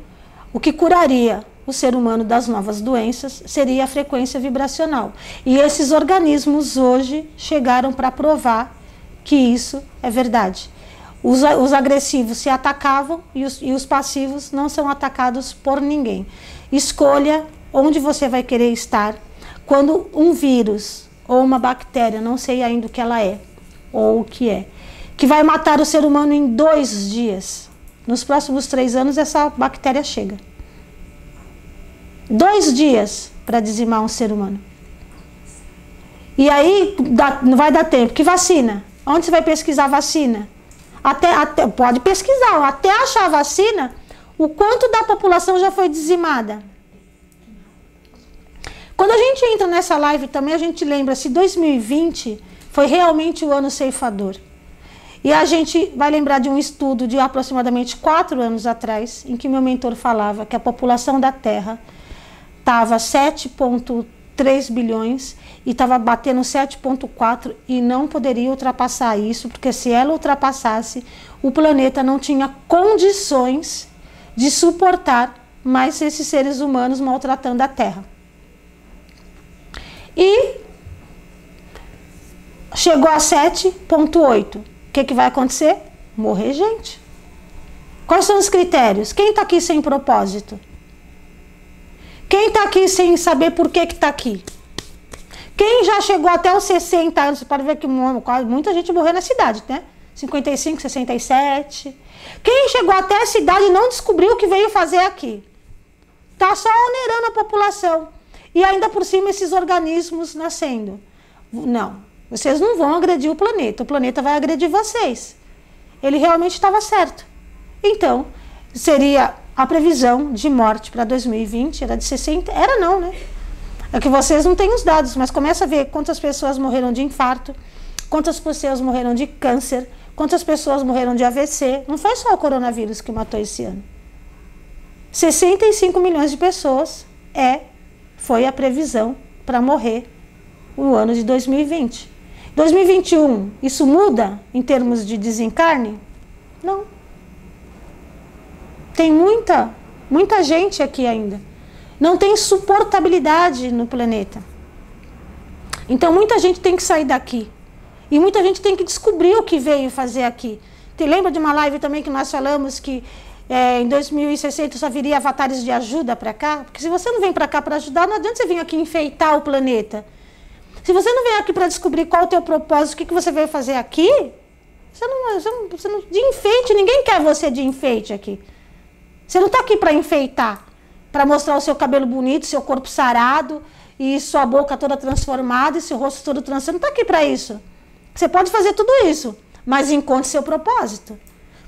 o que curaria o ser humano das novas doenças seria a frequência vibracional. E esses organismos hoje chegaram para provar que isso é verdade. Os, os agressivos se atacavam e os, e os passivos não são atacados por ninguém. Escolha onde você vai querer estar quando um vírus ou uma bactéria, não sei ainda o que ela é ou o que é, que vai matar o ser humano em dois dias nos próximos três anos, essa bactéria chega. Dois dias para dizimar um ser humano. E aí não vai dar tempo. Que vacina? Onde você vai pesquisar vacina? Até, até, pode pesquisar, até achar a vacina, o quanto da população já foi dizimada. Gente entra nessa live também, a gente lembra se 2020 foi realmente o ano ceifador. E a gente vai lembrar de um estudo de aproximadamente quatro anos atrás, em que meu mentor falava que a população da Terra estava 7,3 bilhões e estava batendo 7,4 e não poderia ultrapassar isso, porque se ela ultrapassasse, o planeta não tinha condições de suportar mais esses seres humanos maltratando a Terra. E chegou a 7,8. O que, que vai acontecer? Morrer gente. Quais são os critérios? Quem está aqui sem propósito? Quem está aqui sem saber por que está aqui? Quem já chegou até os 60 anos, você pode ver que muita gente morreu na cidade, né? 55, 67. Quem chegou até essa idade não descobriu o que veio fazer aqui. Está só onerando a população. E ainda por cima esses organismos nascendo. Não, vocês não vão agredir o planeta, o planeta vai agredir vocês. Ele realmente estava certo. Então, seria a previsão de morte para 2020 era de 60, era não, né? É que vocês não têm os dados, mas começa a ver quantas pessoas morreram de infarto, quantas pessoas morreram de câncer, quantas pessoas morreram de AVC. Não foi só o coronavírus que matou esse ano. 65 milhões de pessoas é foi a previsão para morrer no ano de 2020. 2021, isso muda em termos de desencarne? Não. Tem muita, muita gente aqui ainda não tem suportabilidade no planeta. Então muita gente tem que sair daqui. E muita gente tem que descobrir o que veio fazer aqui. Te lembra de uma live também que nós falamos que é, em 2060 só viria avatares de ajuda para cá? Porque se você não vem para cá para ajudar, não adianta você vir aqui enfeitar o planeta. Se você não vem aqui para descobrir qual é o teu propósito, o que, que você veio fazer aqui, você não, você não, você não, de enfeite, ninguém quer você de enfeite aqui. Você não está aqui para enfeitar para mostrar o seu cabelo bonito, seu corpo sarado e sua boca toda transformada e seu rosto todo transformado. Você não está aqui para isso. Você pode fazer tudo isso, mas encontre seu propósito.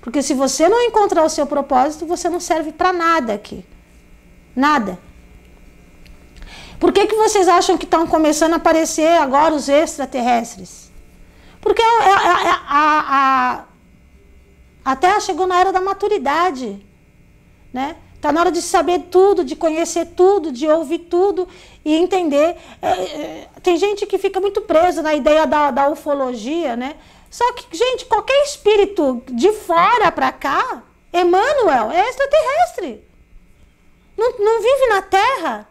Porque se você não encontrar o seu propósito, você não serve para nada aqui. Nada. Por que, que vocês acham que estão começando a aparecer agora os extraterrestres? Porque a, a, a, a Terra chegou na era da maturidade. Né? Está na hora de saber tudo, de conhecer tudo, de ouvir tudo e entender. É, é, tem gente que fica muito presa na ideia da, da ufologia, né? Só que, gente, qualquer espírito de fora para cá, Emmanuel, é extraterrestre. Não, não vive na Terra.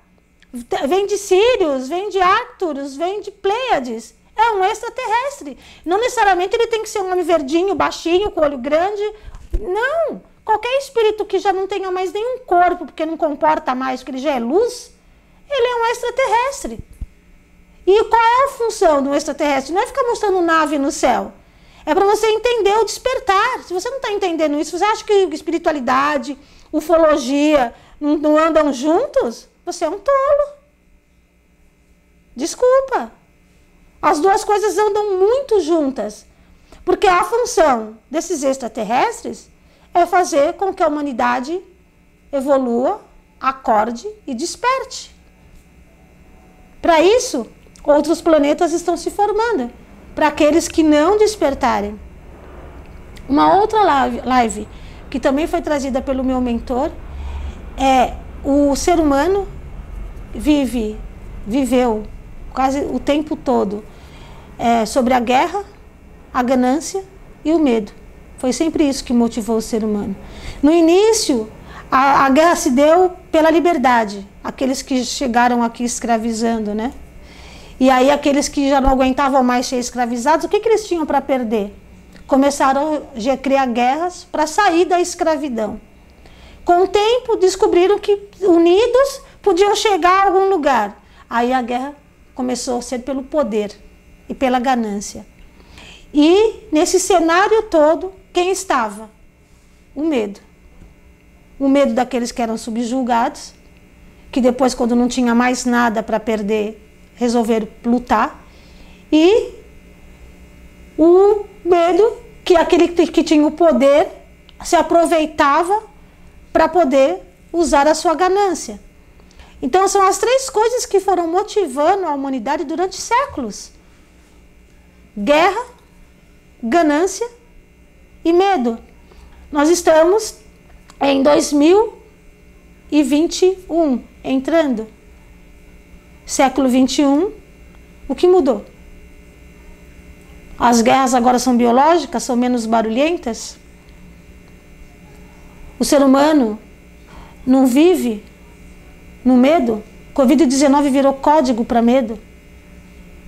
Vem de Sírios, vem de Arcturus, vem de Pleiades. É um extraterrestre. Não necessariamente ele tem que ser um homem verdinho, baixinho, com olho grande. Não. Qualquer espírito que já não tenha mais nenhum corpo, porque não comporta mais, porque ele já é luz, ele é um extraterrestre. E qual é a função do extraterrestre? Não é ficar mostrando nave no céu. É para você entender o despertar. Se você não está entendendo isso, você acha que espiritualidade, ufologia não, não andam juntos? Você é um tolo. Desculpa. As duas coisas andam muito juntas. Porque a função desses extraterrestres é fazer com que a humanidade evolua, acorde e desperte. Para isso, outros planetas estão se formando, para aqueles que não despertarem. Uma outra live, live que também foi trazida pelo meu mentor é o ser humano vive, viveu quase o tempo todo é, sobre a guerra, a ganância e o medo. Foi sempre isso que motivou o ser humano. No início, a, a guerra se deu pela liberdade, aqueles que chegaram aqui escravizando, né? E aí aqueles que já não aguentavam mais ser escravizados, o que, que eles tinham para perder? Começaram a criar guerras para sair da escravidão. Com o tempo, descobriram que unidos podiam chegar a algum lugar. Aí a guerra começou a ser pelo poder e pela ganância. E nesse cenário todo, quem estava? O medo. O medo daqueles que eram subjugados que depois, quando não tinha mais nada para perder, resolveram lutar. E o medo, que aquele que tinha o poder se aproveitava para poder usar a sua ganância. Então, são as três coisas que foram motivando a humanidade durante séculos: guerra, ganância e medo. Nós estamos em 2021, entrando. Século 21, o que mudou? As guerras agora são biológicas, são menos barulhentas? O ser humano não vive no medo? Covid-19 virou código para medo?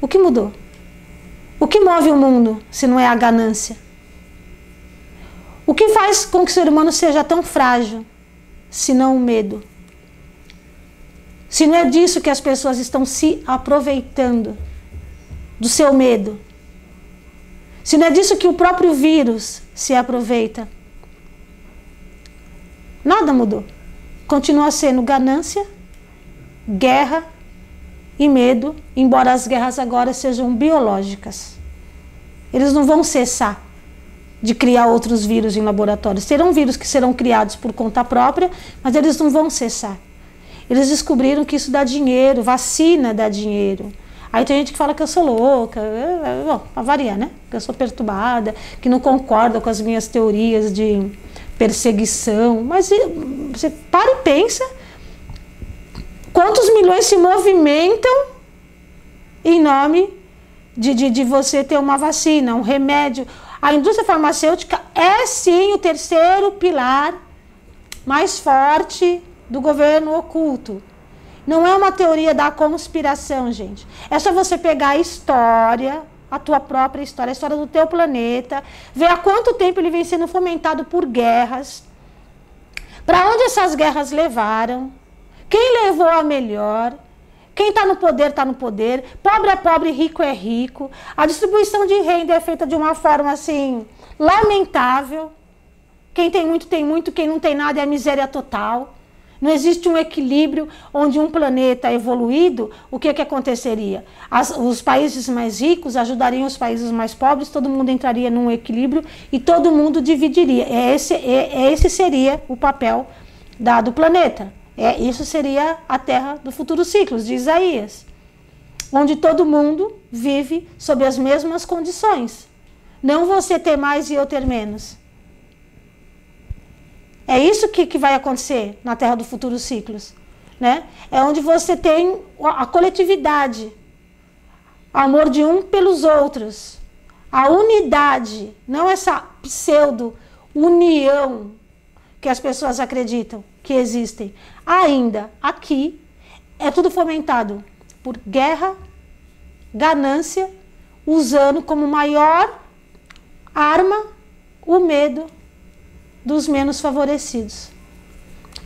O que mudou? O que move o mundo se não é a ganância? O que faz com que o ser humano seja tão frágil se não o medo? Se não é disso que as pessoas estão se aproveitando, do seu medo. Se não é disso que o próprio vírus se aproveita. Nada mudou. Continua sendo ganância, guerra e medo, embora as guerras agora sejam biológicas. Eles não vão cessar de criar outros vírus em laboratórios. Terão vírus que serão criados por conta própria, mas eles não vão cessar. Eles descobriram que isso dá dinheiro, vacina dá dinheiro. Aí tem gente que fala que eu sou louca, bom, né? Que eu sou perturbada, que não concorda com as minhas teorias de perseguição. Mas você para e pensa quantos milhões se movimentam em nome de, de, de você ter uma vacina, um remédio. A indústria farmacêutica é sim o terceiro pilar mais forte do governo oculto. Não é uma teoria da conspiração, gente. É só você pegar a história, a tua própria história, a história do teu planeta, ver há quanto tempo ele vem sendo fomentado por guerras, para onde essas guerras levaram, quem levou a melhor, quem está no poder está no poder, pobre é pobre, rico é rico. A distribuição de renda é feita de uma forma assim lamentável. Quem tem muito tem muito, quem não tem nada é a miséria total. Não existe um equilíbrio onde um planeta evoluído, o que, que aconteceria? As, os países mais ricos ajudariam os países mais pobres, todo mundo entraria num equilíbrio e todo mundo dividiria. É esse, é, é esse seria o papel da, do planeta. É, isso seria a terra do futuro ciclos, de Isaías, onde todo mundo vive sob as mesmas condições. Não você ter mais e eu ter menos. É isso que, que vai acontecer na terra do futuro ciclos. Né? É onde você tem a coletividade, amor de um pelos outros, a unidade, não essa pseudo união que as pessoas acreditam que existem, ainda aqui é tudo fomentado por guerra, ganância, usando como maior arma o medo dos menos favorecidos.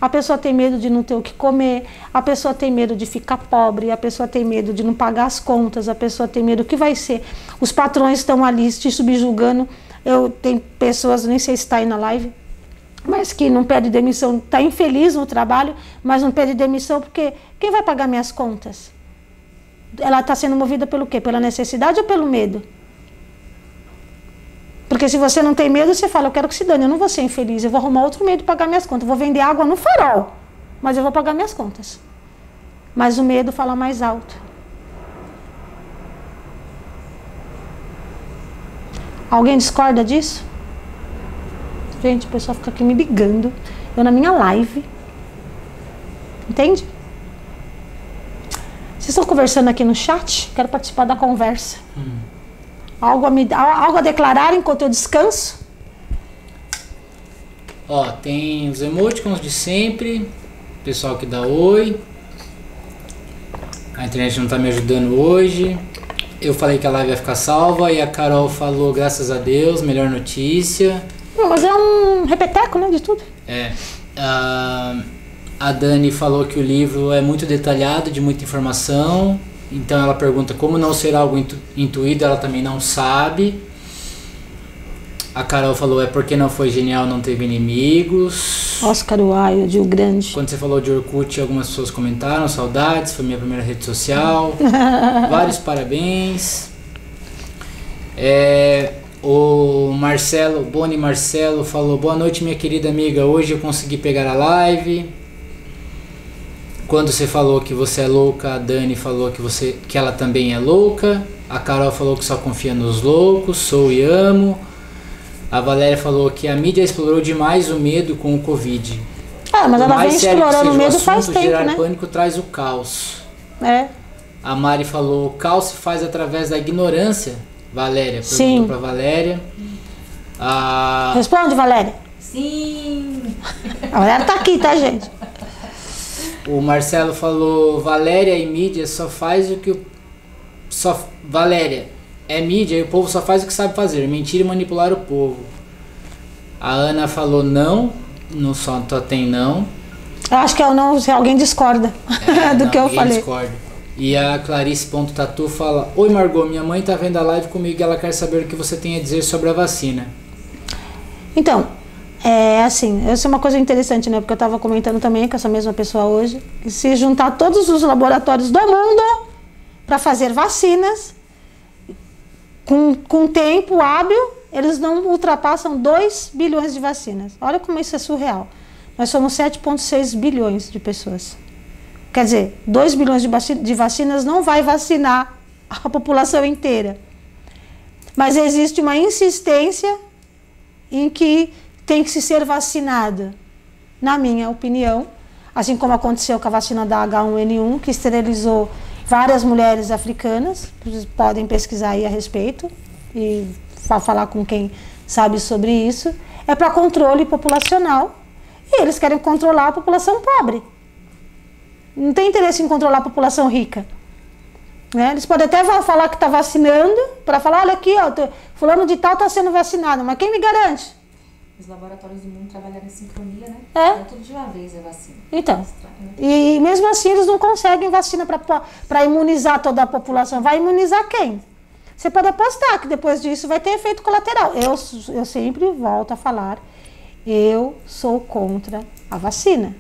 A pessoa tem medo de não ter o que comer, a pessoa tem medo de ficar pobre, a pessoa tem medo de não pagar as contas, a pessoa tem medo que vai ser. Os patrões estão ali te subjugando. Eu tenho pessoas, nem sei se está aí na live, mas que não pede demissão, está infeliz no trabalho, mas não pede demissão porque quem vai pagar minhas contas? Ela está sendo movida pelo quê? Pela necessidade ou pelo medo? Porque se você não tem medo, você fala, eu quero que se dane, eu não vou ser infeliz, eu vou arrumar outro meio de pagar minhas contas, eu vou vender água no farol, mas eu vou pagar minhas contas. Mas o medo fala mais alto. Alguém discorda disso? Gente, o pessoal fica aqui me ligando. Eu na minha live. Entende? Vocês estão conversando aqui no chat? Quero participar da conversa. Hum. Algo, a me, algo a declarar enquanto eu descanso? Ó, tem os emoticons de sempre. Pessoal que dá oi. A internet não tá me ajudando hoje. Eu falei que a live ia ficar salva e a Carol falou, graças a Deus, melhor notícia. Não, mas é um repeteco, né, de tudo. É. Uh, a Dani falou que o livro é muito detalhado, de muita informação. Então ela pergunta como não ser algo intu intuído, ela também não sabe. A Carol falou, é porque não foi genial, não teve inimigos. Oscar Wilde, o grande. Quando você falou de Orkut, algumas pessoas comentaram, saudades, foi minha primeira rede social. (laughs) Vários parabéns. É, o Marcelo, Boni Marcelo falou, boa noite minha querida amiga, hoje eu consegui pegar a live. Quando você falou que você é louca, a Dani falou que, você, que ela também é louca. A Carol falou que só confia nos loucos, sou e amo. A Valéria falou que a mídia explorou demais o medo com o Covid. Ah, mas ela vem explorando o seja medo faz assunto, tempo, gerar né? pânico traz o caos. É. A Mari falou, o caos se faz através da ignorância. Valéria, perguntou Sim. pra Valéria. A, Responde, Valéria. Sim! A Valéria tá aqui, tá, gente? (laughs) o Marcelo falou, Valéria e mídia só faz o que o... Só, Valéria, é mídia e o povo só faz o que sabe fazer, mentir e manipular o povo. A Ana falou não, no só tem não. Eu acho que eu não, se alguém discorda É, (laughs) do não, que eu falei. discorda. E a Clarice.tatu fala: Oi Margot, minha mãe tá vendo a live comigo e ela quer saber o que você tem a dizer sobre a vacina. Então, é assim, essa é uma coisa interessante, né? Porque eu estava comentando também com essa mesma pessoa hoje, se juntar todos os laboratórios do mundo para fazer vacinas, com, com tempo hábil, eles não ultrapassam 2 bilhões de vacinas. Olha como isso é surreal. Nós somos 7,6 bilhões de pessoas. Quer dizer, 2 bilhões de vacinas não vai vacinar a população inteira. Mas existe uma insistência em que tem que se ser vacinada. Na minha opinião, assim como aconteceu com a vacina da H1N1, que esterilizou várias mulheres africanas, vocês podem pesquisar aí a respeito e fa- falar com quem sabe sobre isso, é para controle populacional e eles querem controlar a população pobre. Não tem interesse em controlar a população rica. Né? Eles podem até falar que está vacinando, para falar, olha aqui, ó, fulano de tal está sendo vacinado, mas quem me garante? Os laboratórios do mundo trabalharam em sincronia, né? É. Então, tudo de uma vez é vacina. Então, né? e mesmo assim eles não conseguem vacina para imunizar toda a população. Vai imunizar quem? Você pode apostar que depois disso vai ter efeito colateral. Eu, eu sempre volto a falar, eu sou contra a vacina.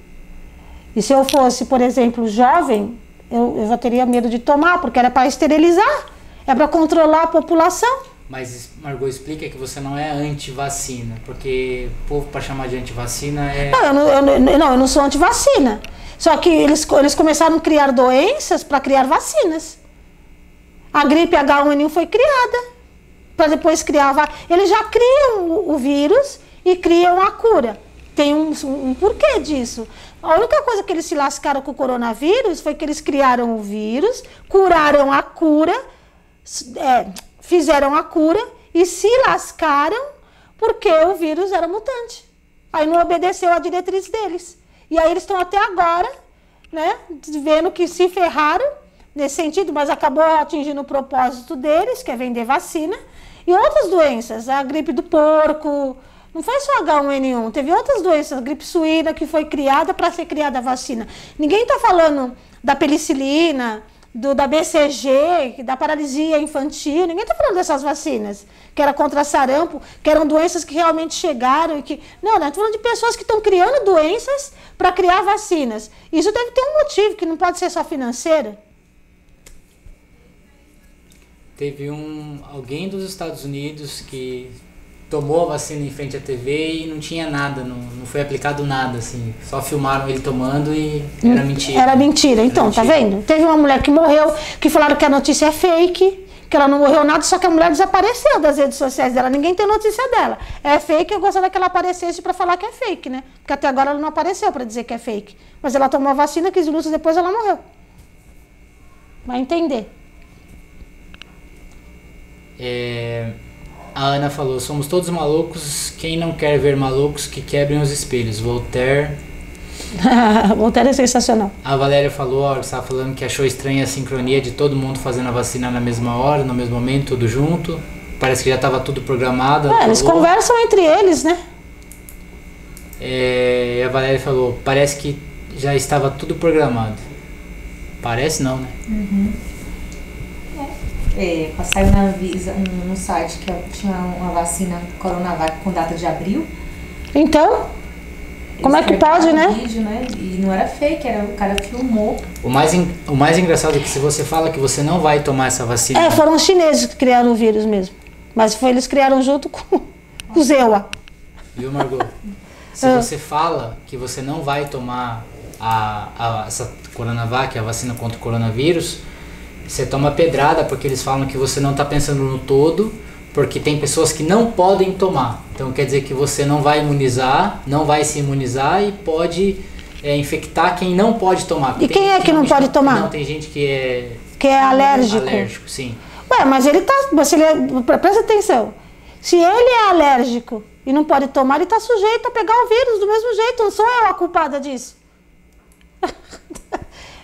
E se eu fosse, por exemplo, jovem, eu, eu já teria medo de tomar, porque era para esterilizar, é para controlar a população. Mas Margot explica que você não é anti-vacina, porque o povo para chamar de anti-vacina é. Não, eu não, eu não- não, eu não sou anti-vacina. Só que eles, eles começaram a criar doenças para criar vacinas. A gripe H1N1 foi criada para depois criar. va- Eles já criam o, vírus e criam a cura. Tem um, um porquê disso. A única coisa que eles se lascaram com o coronavírus foi que eles criaram o vírus, curaram a cura, é, fizeram a cura e se lascaram porque o vírus era mutante. Aí não obedeceu a diretriz deles. E aí eles estão até agora, né, vendo que se ferraram nesse sentido, mas acabou atingindo o propósito deles, que é vender vacina. E outras doenças, a gripe do porco, não foi só H1N1, teve outras doenças, a gripe suína que foi criada para ser criada a vacina. Ninguém está falando da penicilina, do, da BCG, da paralisia infantil, ninguém está falando dessas vacinas, que era contra sarampo, que eram doenças que realmente chegaram e que. Não, nós estamos falando de pessoas que estão criando doenças para criar vacinas. Isso deve ter um motivo, que não pode ser só financeiro. Teve um alguém dos Estados Unidos que tomou a vacina em frente à TV e não tinha nada, não, não foi aplicado nada, assim. Só filmaram ele tomando e era mentira. Era mentira. Então, Era tá mentira. vendo? Teve uma mulher que morreu, que falaram que a notícia é fake, que ela não morreu nada, só que a mulher desapareceu das redes sociais dela. Ninguém tem notícia dela. É fake, eu gostaria que ela aparecesse para falar que é fake, né? Porque até agora ela não apareceu para dizer que é fake. Mas ela tomou a vacina, 15 minutos depois ela morreu. Vai entender. É, a Ana falou: somos todos malucos. Quem não quer ver malucos que quebrem os espelhos? Voltaire. (laughs) Voltaire é sensacional. A Valéria falou: ó, estava falando que achou estranha a sincronia de todo mundo fazendo a vacina na mesma hora, no mesmo momento, tudo junto. Parece que já estava tudo programado. É, eles conversam entre eles, né? É, a Valéria falou: parece que já estava tudo programado. Parece não, né? É, saiu na Visa, um, no site que tinha uma vacina Coronavac com data de abril. Então, Como é que Eles pode, né? um Vídeo, né? E não era fake, era, o cara filmou. O mais, o mais engraçado é que se você fala que você não vai tomar essa vacina, é, foram os chineses que criaram o vírus mesmo. Mas foi eles criaram junto com (laughs) o Zewa. viu, Margot? Se Ah. você fala que você não vai tomar a, a, essa Coronavac, a vacina contra o coronavírus, você toma pedrada porque eles falam que você não está pensando no todo, porque tem pessoas que não podem tomar. Então quer dizer que você não vai imunizar, não vai se imunizar e pode é, infectar quem não pode tomar. E quem é que não pode tomar? Não, tem gente que é Que é alérgico. alérgico, sim. Ué, mas ele tá. Você, ele- pre- presta atenção. Se ele é alérgico e não pode tomar, ele está sujeito a pegar o vírus do mesmo jeito. Não sou eu a culpada disso. (laughs)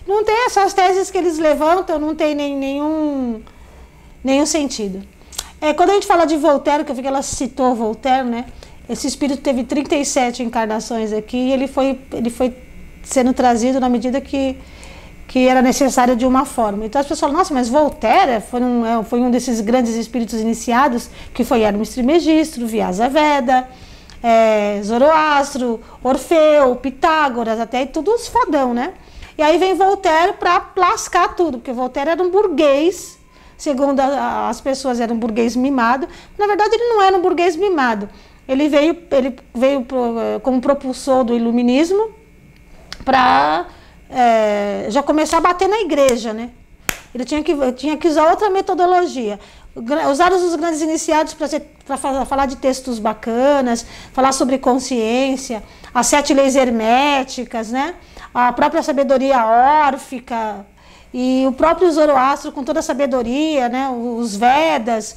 Não tem essas teses que eles levantam, não tem nem, nenhum, nenhum sentido. É, quando a gente fala de Voltaire, que eu vi que ela citou Voltaire, né? Esse espírito teve 37 encarnações aqui e ele foi, ele foi sendo trazido na medida que, que era necessário de uma forma. Então as pessoas falam, nossa, mas Voltaire foi um, é, foi um desses grandes espíritos iniciados, que foi Hermes Trismegisto, Vyasa Veda, é, Zoroastro, Orfeu, Pitágoras, até aí tudo os fodão, né? E aí vem Voltaire para lascar tudo, porque Voltaire era um burguês, segundo a- as pessoas era um burguês mimado. Na verdade, ele não era um burguês mimado. Ele veio, ele veio eh, como propulsor do iluminismo para já começar a bater na igreja, né? Ele tinha que, tinha que usar outra metodologia. Usaram os grandes iniciados para falar de textos bacanas, falar sobre consciência, as sete leis herméticas, né? A própria sabedoria órfica e o próprio Zoroastro com toda a sabedoria, né? os Vedas.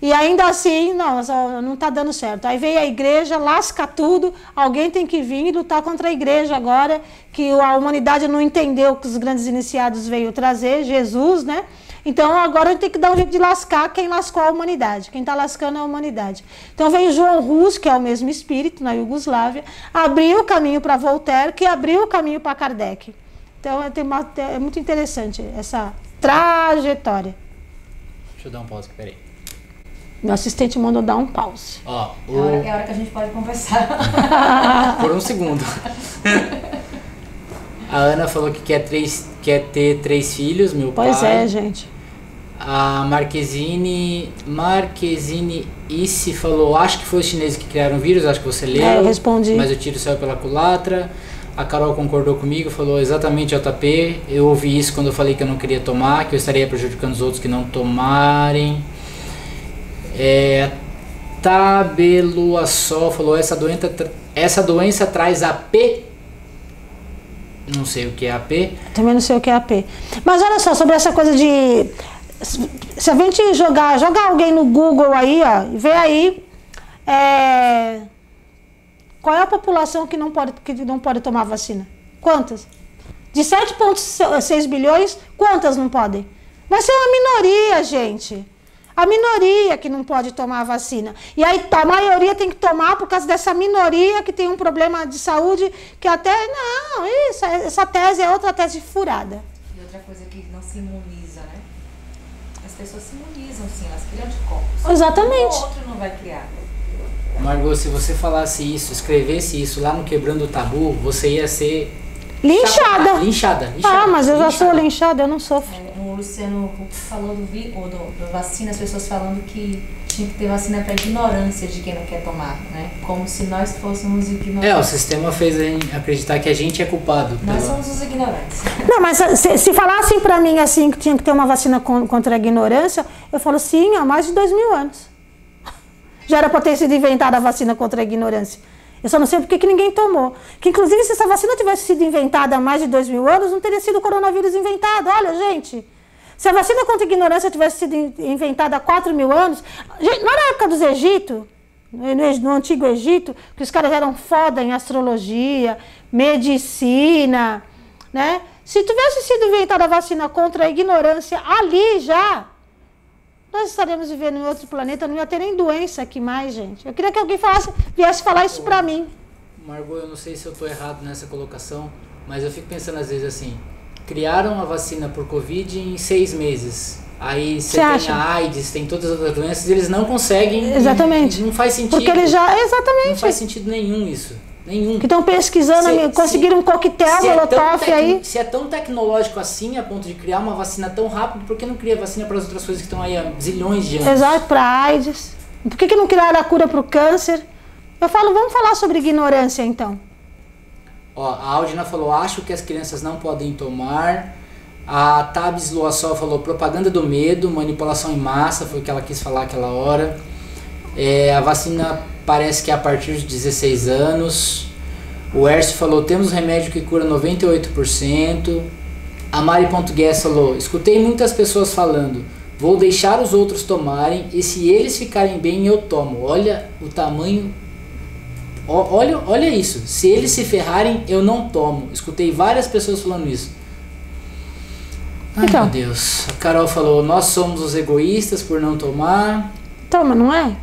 E ainda assim, não, não está dando certo. Aí veio a igreja, lasca tudo, alguém tem que vir e lutar contra a igreja agora, que a humanidade não entendeu que os grandes iniciados veio trazer, Jesus, né? Então agora a gente tem que dar um jeito de lascar quem lascou a humanidade. Quem está lascando é a humanidade. Então veio João Rus, que é o mesmo espírito, na Iugoslávia, abriu o caminho para Voltaire, que abriu o caminho para Kardec. Então é, tem uma- é muito interessante essa trajetória. Deixa eu dar um pause aqui, peraí. Meu assistente mandou dar um pause. Ó, É a, hora, o, é a hora que a gente pode conversar. (laughs) por um segundo. (laughs) A Ana falou que quer, três, quer ter três filhos, meu Pois pai. é, gente. A Marquezine, Marquezine Issi falou, acho que foi os chineses que criaram o vírus, acho que você leu. É, eu respondi. Mas o tiro saiu pela culatra. A Carol concordou comigo, falou exatamente JP. Eu ouvi isso quando eu falei que eu não queria tomar, que eu estaria prejudicando os outros que não tomarem. É, Tabeluassol falou, essa doença, essa doença traz AP? Não sei o que é AP. Também não sei o que é AP. Mas olha só, sobre essa coisa de. Se a gente jogar, jogar alguém no Google aí, ó, e ver aí. é, qual é a população que não pode, que não pode tomar vacina? Quantas? De 7,6 bilhões, quantas não podem? Vai ser uma minoria, gente. A minoria que não pode tomar a vacina. E aí a maioria tem que tomar por causa dessa minoria que tem um problema de saúde que até. Não, isso, essa tese é outra tese furada. E outra coisa que não se imuniza, pessoas se imunizam, sim, elas criam anticorpos. Exatamente. O outro não vai criar. Margot, se você falasse isso, escrevesse isso lá no Quebrando o Tabu, você ia ser Linchada. linchada. linchada Ah, mas eu já sou linchada. linchada, eu não sofro. É, o Luciano Huck falou do, vi, ou do, do vacina, as pessoas falando que tinha que ter vacina para ignorância de quem não quer tomar, né? Como se nós fôssemos ignorantes. É, o sistema fez a gente acreditar que a gente é culpado. Nós pela- somos os ignorantes. Não, mas se, se falassem pra mim assim que tinha que ter uma vacina con- contra a ignorância, eu falo sim, há mais de dois mil anos. (laughs) Já era para ter sido inventada a vacina contra a ignorância. Eu só não sei porque que ninguém tomou. Que inclusive se essa vacina tivesse sido inventada há mais de dois mil anos, não teria sido o coronavírus inventado. Olha, gente. Se a vacina contra a ignorância tivesse sido in- inventada há 4 mil anos, não era a época dos Egito, no Antigo Egito, que os caras eram foda em astrologia, medicina, né? Se tivesse sido inventada a vacina contra a ignorância ali já, nós estaríamos vivendo em outro planeta, não ia ter nem doença aqui mais, gente. Eu queria que alguém falasse, viesse falar isso pra mim. Margot, eu não sei se eu tô errado nessa colocação, mas eu fico pensando às vezes assim: criaram a vacina por Covid em seis meses. Aí você tem acha? a AIDS, tem todas as outras doenças, eles não conseguem. Exatamente. Não faz sentido. Porque ele já. Não Exatamente. faz sentido nenhum isso. Nenhum. Que estão pesquisando, Se- conseguiram um coquetel Se é, tão molotov tec- aí. se é tão tecnológico assim, a ponto de criar uma vacina tão rápido, por que não cria vacina para as outras coisas que estão aí há zilhões de anos? Exato, para AIDS. Por que, que não criaram a cura para o câncer? Eu falo, vamos falar sobre ignorância então. Ó, a Aldina falou, acho que as crianças não podem tomar. A Tabs Luassol falou, propaganda do medo, manipulação em massa, foi o que ela quis falar aquela hora. É, a vacina parece que é a partir de 16 anos. O Ercio falou, temos remédio que cura 98%. A Mari.guess falou, escutei muitas pessoas falando, vou deixar os outros tomarem e se eles ficarem bem eu tomo. Olha o tamanho Ó- Olha, olha isso. Se eles se ferrarem, eu não tomo. Escutei várias pessoas falando isso. Ai Então. meu Deus. A Carol falou: Nós somos os egoístas por não tomar. Toma, não é?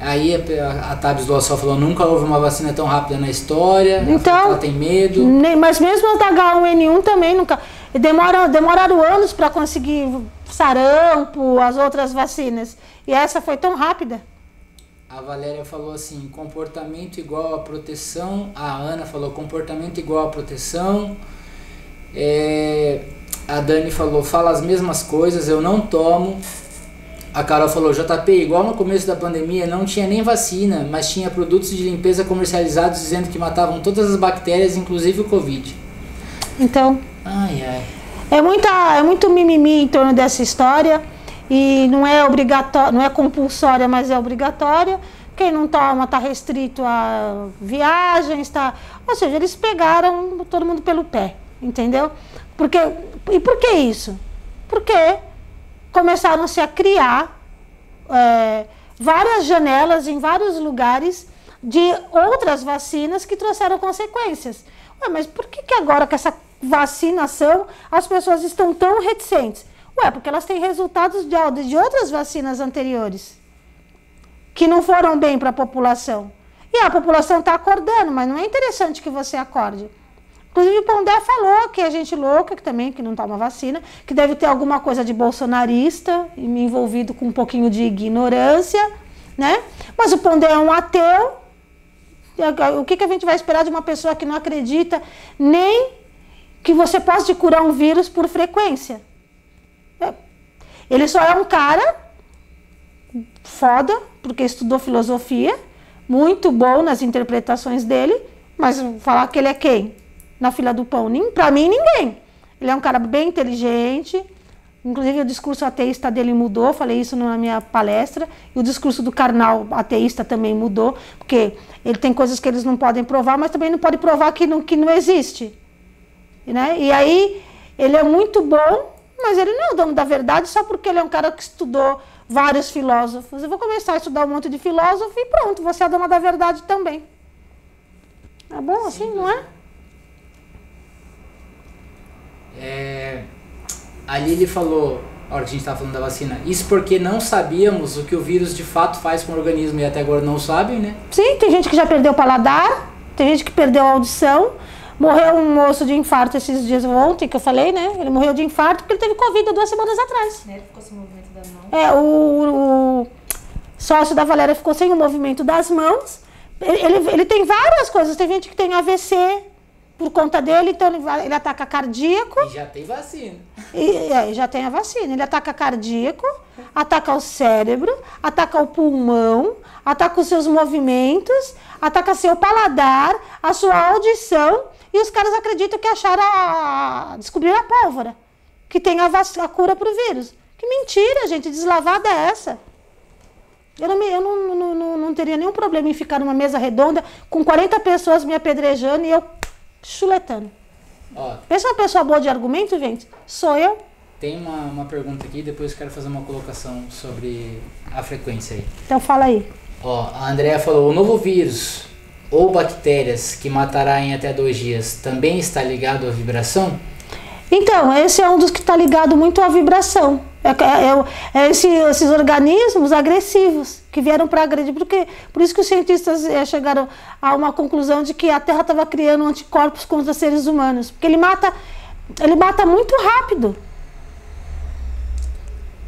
Aí a, a Tabs do Sol falou: Nunca houve uma vacina tão rápida na história. Então- ela tem medo. Nem- mas mesmo as da H1N1 também nunca. Demoram, demoraram anos para conseguir sarampo, as outras vacinas. E essa foi tão rápida. A Valéria falou assim: comportamento igual a proteção. A Ana falou: comportamento igual a proteção. É, a Dani falou: fala as mesmas coisas, eu não tomo. A Carol falou: JP, igual no começo da pandemia, não tinha nem vacina, mas tinha produtos de limpeza comercializados dizendo que matavam todas as bactérias, inclusive o Covid. Então, Ai, ai. é, muita, é muito mimimi em torno dessa história. E não é obrigatório, não é compulsória, mas é obrigatória. Quem não toma está restrito a viagens, tá? Ou seja, eles pegaram todo mundo pelo pé, entendeu? Porque, e por que isso? Porque começaram-se a criar é, várias janelas em vários lugares de outras vacinas que trouxeram consequências. Ué, mas por que, que agora com essa vacinação as pessoas estão tão reticentes? Ué, porque elas têm resultados de, de outras vacinas anteriores que não foram bem para a população. E a população está acordando, mas não é interessante que você acorde. Inclusive o Pondé falou que é gente louca, que também que não toma vacina, que deve ter alguma coisa de bolsonarista envolvido com um pouquinho de ignorância, né? Mas o Pondé é um ateu. O que, que a gente vai esperar de uma pessoa que não acredita nem que você possa curar um vírus por frequência? Ele só é um cara foda, porque estudou filosofia, muito bom nas interpretações dele, mas falar que ele é quem? Na fila do pão? Pra mim, ninguém. Ele é um cara bem inteligente, inclusive o discurso ateísta dele mudou, falei isso na minha palestra, e o discurso do carnal ateísta também mudou, porque ele tem coisas que eles não podem provar, mas também não pode provar que não, que não existe. Né? E aí, ele é muito bom, mas ele não é o dono da verdade só porque ele é um cara que estudou vários filósofos. Eu vou começar a estudar um monte de filósofo e pronto, você é a dona da verdade também. É bom assim, não é? É, a Lili falou, a hora que a gente estava falando da vacina, isso porque não sabíamos o que o vírus de fato faz com o organismo e até agora não sabem, né? Sim, tem gente que já perdeu o paladar, tem gente que perdeu a audição. Morreu um moço de infarto esses dias ontem, que eu falei, né? Ele morreu de infarto porque ele teve Covid duas semanas atrás. Né? Ele ficou sem movimento da mão. É, o, o sócio da Valéria ficou sem o movimento das mãos. Ele, ele, ele tem várias coisas. Tem gente que tem AVC por conta dele, então ele, vai- ele ataca cardíaco. E já tem vacina. E, é, já tem a vacina. Ele ataca cardíaco, ataca o cérebro, ataca o pulmão, ataca os seus movimentos, ataca seu paladar, a sua audição. E os caras acreditam que acharam a. descobriram a pólvora, que tem a, vac- a cura para o vírus. Que mentira, gente, deslavada é essa? Eu, não, me- eu não, não, não, não teria nenhum problema em ficar numa mesa redonda com 40 pessoas me apedrejando e eu chuletando. Ó, Pensa uma pessoa boa de argumento, gente? Sou eu. tem uma, uma pergunta aqui, depois quero fazer uma colocação sobre a frequência aí. Então fala aí. Ó, a Andrea falou, o novo vírus ou bactérias que matará em até dois dias também está ligado à vibração? Então, esse é um dos que está ligado muito à vibração. É, é- é o- é esse- esses organismos agressivos que vieram para agredir. Porque, por isso que os cientistas eh, chegaram a uma conclusão de que a Terra estava criando anticorpos contra seres humanos. Porque ele mata, ele mata muito rápido.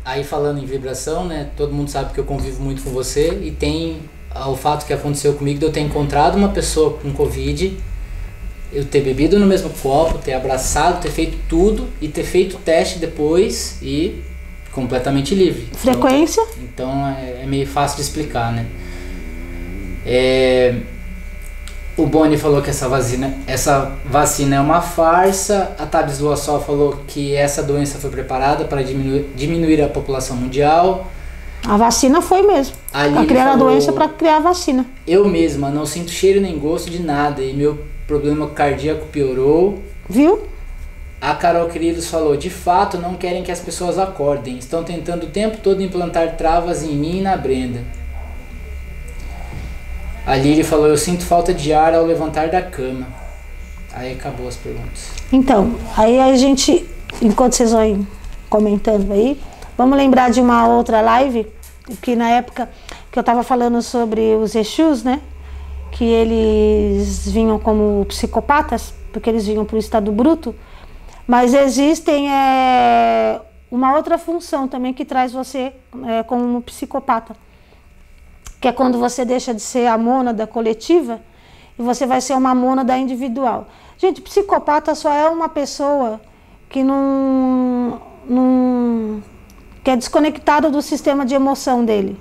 aí falando em vibração, né? Todo mundo sabe que eu convivo muito com você e tem o fato que aconteceu comigo de eu ter encontrado uma pessoa com Covid, eu ter bebido no mesmo copo, ter abraçado, ter feito tudo e ter feito teste depois e completamente livre. Frequência? Então, então é, é, meio fácil de explicar, né? É, o Boni falou que essa vacina, essa vacina é uma farsa. A Tabs Luassol falou que essa doença foi preparada para diminuir, diminuir a população mundial. A vacina foi mesmo. Para criar falou, a doença para criar a vacina. Eu mesma não sinto cheiro nem gosto de nada e meu problema cardíaco piorou. Viu? A Carol Queridos falou: de fato, não querem que as pessoas acordem. Estão tentando o tempo todo implantar travas em mim e na Brenda. A Lili falou: eu sinto falta de ar ao levantar da cama. Aí acabou as perguntas. Então, aí a gente, enquanto vocês vão comentando aí, vamos lembrar de uma outra live que na época que eu estava falando sobre os Exus, né? Que eles vinham como psicopatas, porque eles vinham para o estado bruto. Mas existem é, uma outra função também que traz você é, como um psicopata, que é quando você deixa de ser a mônada coletiva e você vai ser uma mônada individual. Gente, psicopata só é uma pessoa que não, não que é desconectada do sistema de emoção dele,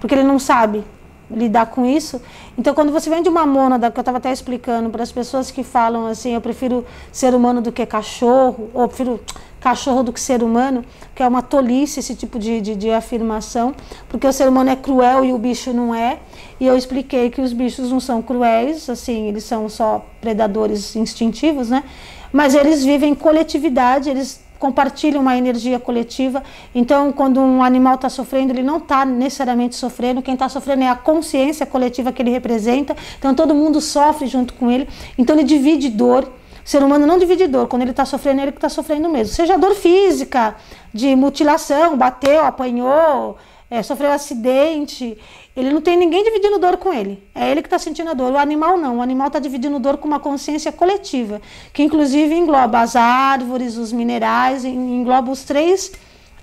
porque ele não sabe lidar com isso. Então, quando você vem de uma mônada, que eu estava até explicando para as pessoas que falam assim, eu prefiro ser humano do que cachorro, ou prefiro cachorro do que ser humano, que é uma tolice esse tipo de, de, de, afirmação, porque o ser humano é cruel e o bicho não é. E eu expliquei que os bichos não são cruéis, assim, eles são só predadores instintivos, né? Mas eles vivem em coletividade, eles compartilham uma energia coletiva. Então, quando um animal está sofrendo, ele não está necessariamente sofrendo. Quem está sofrendo é a consciência coletiva que ele representa. Então, todo mundo sofre junto com ele. Então, ele divide dor. O ser humano não divide dor. Quando ele está sofrendo, é ele que está sofrendo mesmo. Seja dor física, de mutilação, bateu, apanhou, é, sofreu um acidente. Ele não tem ninguém dividindo dor com ele. É ele que está sentindo a dor. O animal não. O animal está dividindo dor com uma consciência coletiva, que inclusive engloba as árvores, os minerais, engloba os três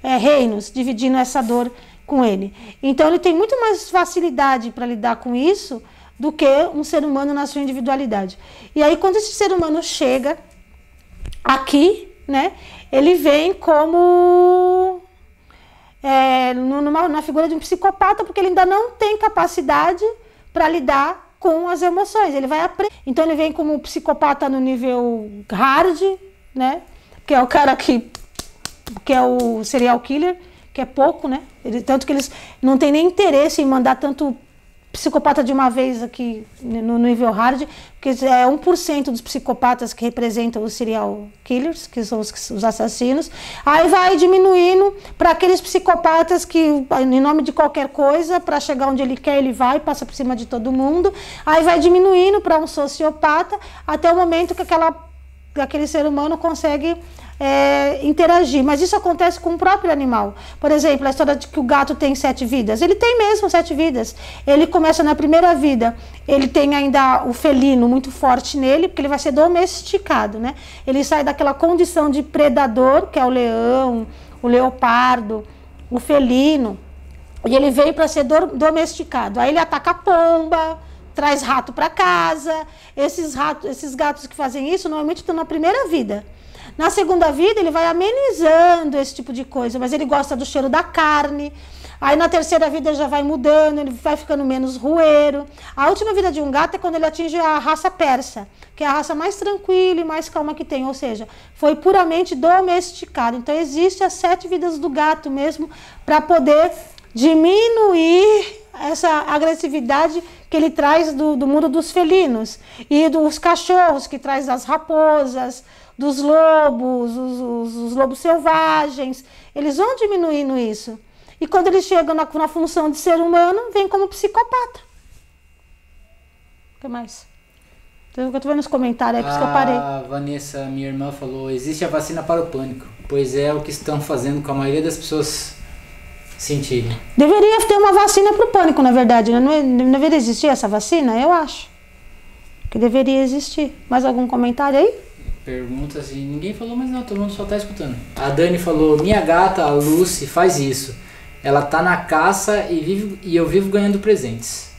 é, reinos, dividindo essa dor com ele. Então ele tem muito mais facilidade para lidar com isso do que um ser humano na sua individualidade. E aí quando esse ser humano chega aqui, né, ele vem como é, numa, na figura de um psicopata, porque ele ainda não tem capacidade para lidar com as emoções. Ele vai aprender. Então ele vem como um psicopata no nível hard, né? Que é o cara que, que é o serial killer, que é pouco, né? Ele, tanto que eles não têm nem interesse em mandar tanto psicopata de uma vez aqui no nível hard, porque é 1% dos psicopatas que representam os serial killers, que são os, os assassinos. Aí vai diminuindo para aqueles psicopatas que, em nome de qualquer coisa, para chegar onde ele quer, ele vai, passa por cima de todo mundo. Aí vai diminuindo para um sociopata, até o momento que aquela, aquele ser humano consegue é, interagir. Mas isso acontece com o próprio animal. Por exemplo, a história de que o gato tem sete vidas. Ele tem mesmo sete vidas. Ele começa na primeira vida, ele tem ainda o felino muito forte nele, porque ele vai ser domesticado, né? Ele sai daquela condição de predador, que é o leão, o leopardo, o felino, e ele veio para ser domesticado. Aí ele ataca a pomba, traz rato para casa. Esses ratos, esses gatos que fazem isso normalmente estão na primeira vida. Na segunda vida, ele vai amenizando esse tipo de coisa, mas ele gosta do cheiro da carne. Aí na terceira vida ele já vai mudando, ele vai ficando menos rueiro. A última vida de um gato é quando ele atinge a raça persa, que é a raça mais tranquila e mais calma que tem, ou seja, foi puramente domesticado. Então existe as sete vidas do gato mesmo para poder diminuir essa agressividade que ele traz do, do mundo dos felinos e dos cachorros que traz das raposas, dos lobos, os, os, os, lobos selvagens, eles vão diminuindo isso. E quando eles chegam na, na função de ser humano, vem como psicopata. O que mais? Eu estou vendo nos comentários, é por isso que eu parei. A Vanessa, minha irmã, falou: existe a vacina para o pânico, pois é o que estão fazendo com a maioria das pessoas sentirem. Deveria ter uma vacina para o pânico, na verdade. Né? Não, é, não deveria existir essa vacina? Eu acho. Que deveria existir. Mais algum comentário aí? Perguntas e ninguém falou, mas não, todo mundo só tá escutando. A Dani falou: Minha gata, a Lucy, faz isso. Ela tá na caça e, vive, e eu vivo ganhando presentes.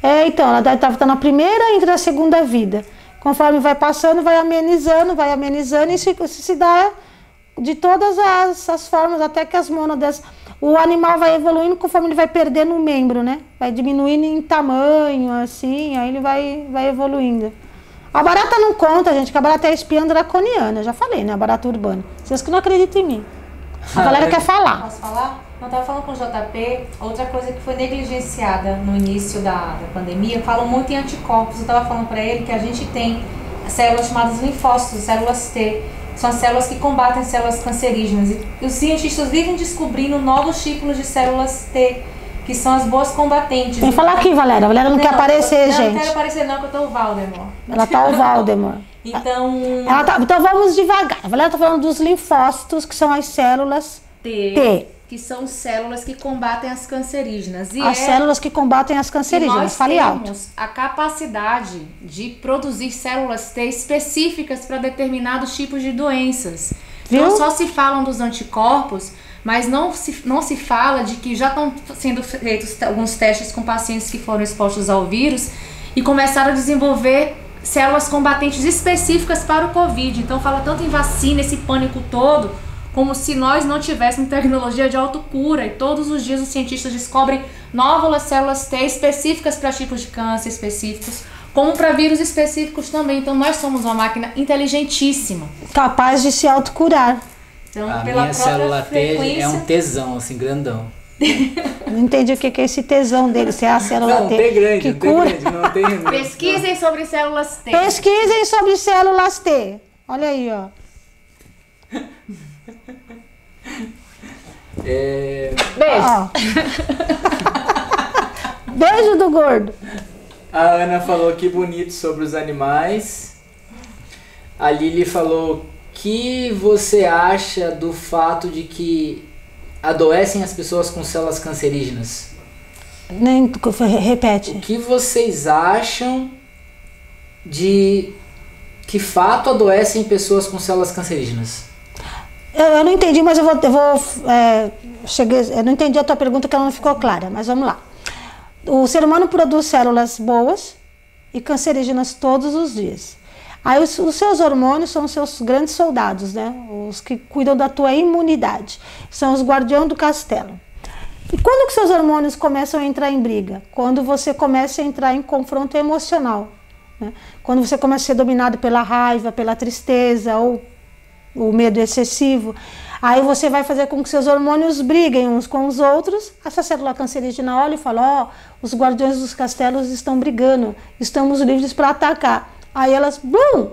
É, então, ela estava na primeira e na segunda vida. Conforme vai passando, vai amenizando, vai amenizando e se, se dá de todas as, as formas, até que as mônadas. O animal vai evoluindo conforme ele vai perdendo um membro, né? Vai diminuindo em tamanho, assim, aí ele vai, vai evoluindo. A barata não conta, gente, que a barata é a espiã draconiana, já falei, né? A barata urbana. Vocês que não acreditam em mim. A galera quer falar. Posso falar? Eu estava falando com o JP, outra coisa que foi negligenciada no início da, da pandemia, falam muito em anticorpos. Eu estava falando para ele que a gente tem células chamadas linfócitos, células T, são as células que combatem células cancerígenas. E os cientistas vivem descobrindo novos tipos de células T, que são as boas combatentes. Vem falar aqui, Valéria. A Valéria não, não quer aparecer, gente. Não quero aparecer, não, que eu tô o Valdemar. Ela tá o Valdemar. então. Tá, então vamos devagar. A Valéria tá falando dos linfócitos, que são as células T. T que são células que combatem as cancerígenas. E as é células que combatem as cancerígenas. Nós Fale temos alto. a capacidade de produzir células T específicas para determinados tipos de doenças. Viu? Não só se falam dos anticorpos, mas não se, não se fala de que já estão sendo feitos alguns testes com pacientes que foram expostos ao vírus e começaram a desenvolver células combatentes específicas para o Covid. Então fala tanto em vacina, esse pânico todo como se nós não tivéssemos tecnologia de autocura e todos os dias os cientistas descobrem novas células T específicas para tipos de câncer específicos, como para vírus específicos também. Então nós somos uma máquina inteligentíssima. Capaz de se autocurar. Então, a pela minha célula frequência... T é um tesão, assim, grandão. (laughs) Não entendi o que é esse tesão dele, se é a célula não, T. T grande, que T cura. grande, não tem... (laughs) Pesquisem sobre células T. Pesquisem sobre células T. Olha aí, ó. É... Beijo. Ó. (laughs) Beijo do gordo. A Ana falou que bonito sobre os animais. A Lili falou que você acha do fato de que adoecem as pessoas com células cancerígenas. Nem repete. O que vocês acham de que fato adoecem pessoas com células cancerígenas? Eu, eu não entendi, mas eu vou. Eu, vou é, cheguei, eu não entendi a tua pergunta que ela não ficou clara, mas vamos lá. O ser humano produz células boas e cancerígenas todos os dias. Aí os, os, seus hormônios são os seus grandes soldados, né? Os que cuidam da tua imunidade. São os guardiões do castelo. E quando que seus hormônios começam a entrar em briga? Quando você começa a entrar em confronto emocional. Né? Quando você começa a ser dominado pela raiva, pela tristeza ou o medo excessivo, aí você vai fazer com que seus hormônios briguem uns com os outros. Essa célula cancerígena olha e fala: Ó, oh, os guardiões dos castelos estão brigando, estamos livres para atacar. Aí elas, bum,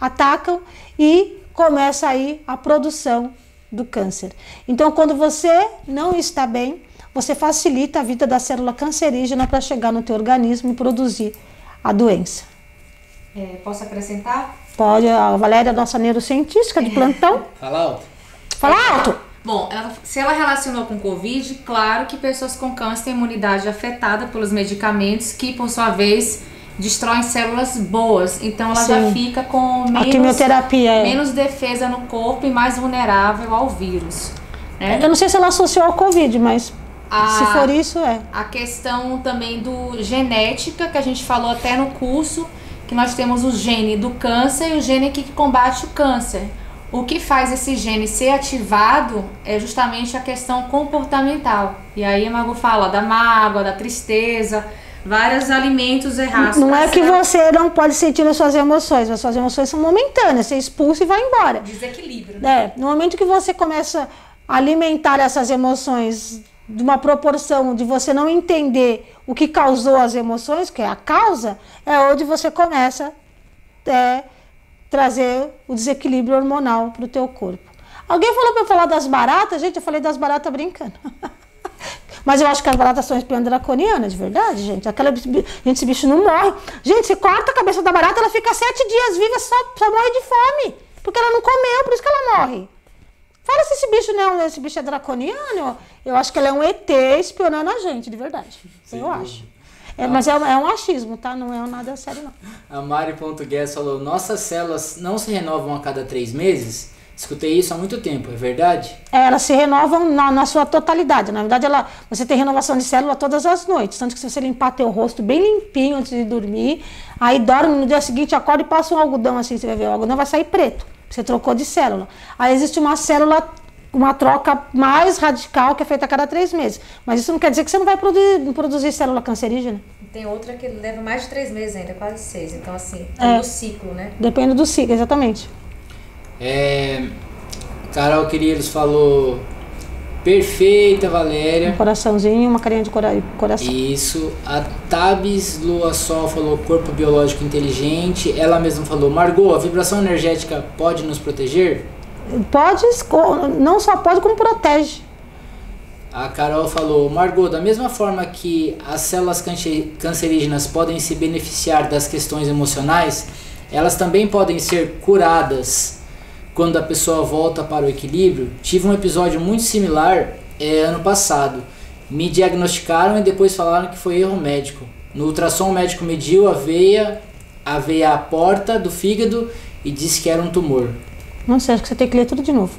atacam e começa aí a produção do câncer. Então, quando você não está bem, você facilita a vida da célula cancerígena para chegar no teu organismo e produzir a doença. É, posso acrescentar? Pode, a Valéria, nossa neurocientífica de plantão. Fala alto. Fala alto! Bom, ela, se ela relacionou com Covid, claro que pessoas com câncer têm imunidade afetada pelos medicamentos, que por sua vez destroem células boas. Então ela Sim. já fica com A menos, quimioterapia é. menos defesa no corpo e mais vulnerável ao vírus. Né? Eu não sei se ela associou ao Covid, mas A- se for isso, é. A questão também do genética, que a gente falou até no curso, que nós temos o gene do câncer e o gene que combate o câncer. O que faz esse gene ser ativado é justamente a questão comportamental. E aí a Mago fala da mágoa, da tristeza, vários alimentos errados. Não é que você não pode sentir as suas emoções, as suas emoções são momentâneas, você expulsa e vai embora. Desequilíbrio. né? É, no momento que você começa a alimentar essas emoções de uma proporção de você não entender o que causou as emoções, que é a causa, é onde você começa a trazer o desequilíbrio hormonal para o teu corpo. Alguém falou para eu falar das baratas? Gente, eu falei das baratas brincando. (laughs) Mas eu acho que as baratas são espiãs draconianas, de verdade, gente. Aquela, gente, esse bicho não morre. Gente, você corta a cabeça da barata, ela fica sete dias viva, só, só morre de fome. Porque ela não comeu, por isso que ela morre. Fala se esse bicho não, esse bicho é draconiano. Eu acho que ele é um ET espionando a gente, de verdade. eu acho. É, mas é, é um achismo, tá? Não é nada sério, não. A Mari.guess falou: Nossas células não se renovam a cada três meses? Escutei isso há muito tempo, é verdade? É, elas se renovam na, na sua totalidade. Na verdade, ela, você tem renovação de célula todas as noites. Tanto que se você limpar teu rosto bem limpinho antes de dormir, aí dorme, no dia seguinte acorda e passa um algodão assim, você vai ver, o algodão vai sair preto. Você trocou de célula. Aí existe uma célula uma troca mais radical que é feita a cada três meses. Mas isso não quer dizer que você não vai produzir, produzir célula cancerígena. Tem outra que leva mais de três meses ainda, quase seis. Então, assim, é, é do ciclo, né? Depende do ciclo, exatamente. É, Carol Queridos falou perfeita, Valéria. Um coraçãozinho uma carinha de cora coração. Isso. A Tabs Lua Sol falou corpo biológico inteligente. Ela mesma falou, Margot, a vibração energética pode nos proteger? Pode, não só pode, como protege. A Carol falou, Margot, da mesma forma que as células cancerígenas podem se beneficiar das questões emocionais, elas também podem ser curadas quando a pessoa volta para o equilíbrio. Tive um episódio muito similar é, ano passado. Me diagnosticaram e depois falaram que foi erro médico. No ultrassom o médico mediu a veia, a veia à porta do fígado e disse que era um tumor. Não sei, acho que você tem que ler tudo de novo.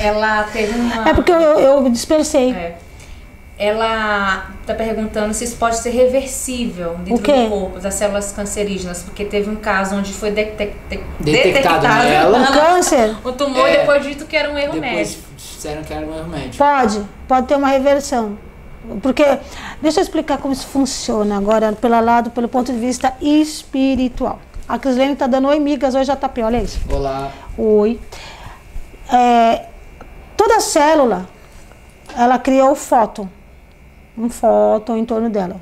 Ela teve uma. É porque eu, eu dispersei. É. Ela está perguntando se isso pode ser reversível dentro do corpo das células cancerígenas, porque teve um caso onde foi detectado, detectado nela o câncer. O tumor é, depois dito que era um erro depois médico. Disseram que era um erro médico. Pode, pode ter uma reversão. Porque, deixa eu explicar como isso funciona agora, pelo lado, pelo ponto de vista espiritual. A Crislene está dando oi, migas. Oi, JP, olha isso. Olá. Oi. É, toda célula, ela cria o fóton. Um fóton em torno dela.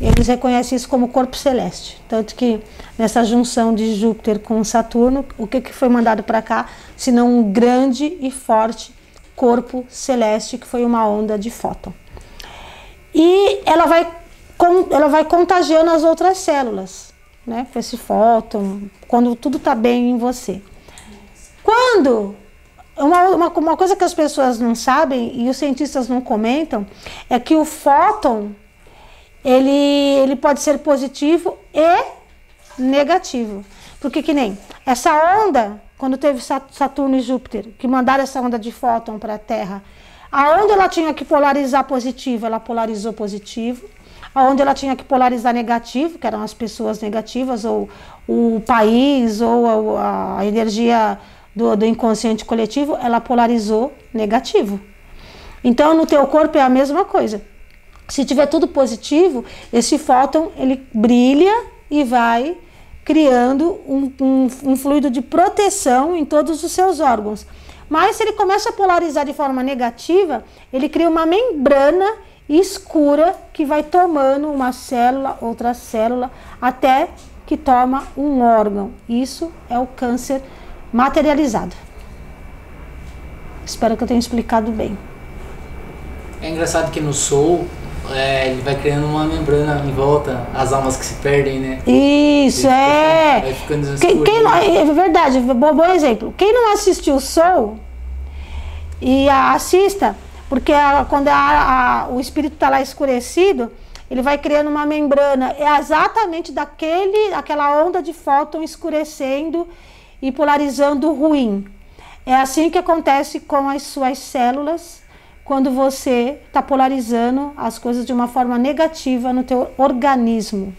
Eles reconhecem isso como corpo celeste. Tanto que nessa junção de Júpiter com Saturno, o que, que foi mandado para cá? Senão um grande e forte corpo celeste, que foi uma onda de fóton. E ela vai, ela vai contagiando as outras células né, com esse fóton, quando tudo está bem em você. Quando uma, uma, uma, coisa que as pessoas não sabem e os cientistas não comentam é que o fóton ele, ele pode ser positivo e negativo. Porque que nem essa onda, quando teve Saturno e Júpiter, que mandaram essa onda de fóton para a Terra, aonde ela tinha que polarizar positivo, ela polarizou positivo onde ela tinha que polarizar negativo, que eram as pessoas negativas, ou o país, ou a, a energia do, do inconsciente coletivo, ela polarizou negativo. Então, no teu corpo é a mesma coisa. Se tiver tudo positivo, esse fóton ele brilha e vai criando um, um, um, fluido de proteção em todos os seus órgãos. Mas se ele começa a polarizar de forma negativa, ele cria uma membrana escura que vai tomando uma célula, outra célula, até que toma um órgão. Isso é o câncer materializado. Espero que eu tenha explicado bem. É engraçado que no Soul é, ele vai criando uma membrana em volta, as almas que se perdem, né? Isso, é. vai ficando quem, quem não, é verdade, bom, bom exemplo. Quem não assistiu Soul e assista, porque a, quando a, a, o espírito está lá escurecido, ele vai criando uma membrana. É exatamente daquele, aquela onda de fóton escurecendo e polarizando o ruim. É assim que acontece com as suas células quando você está polarizando as coisas de uma forma negativa no teu organismo.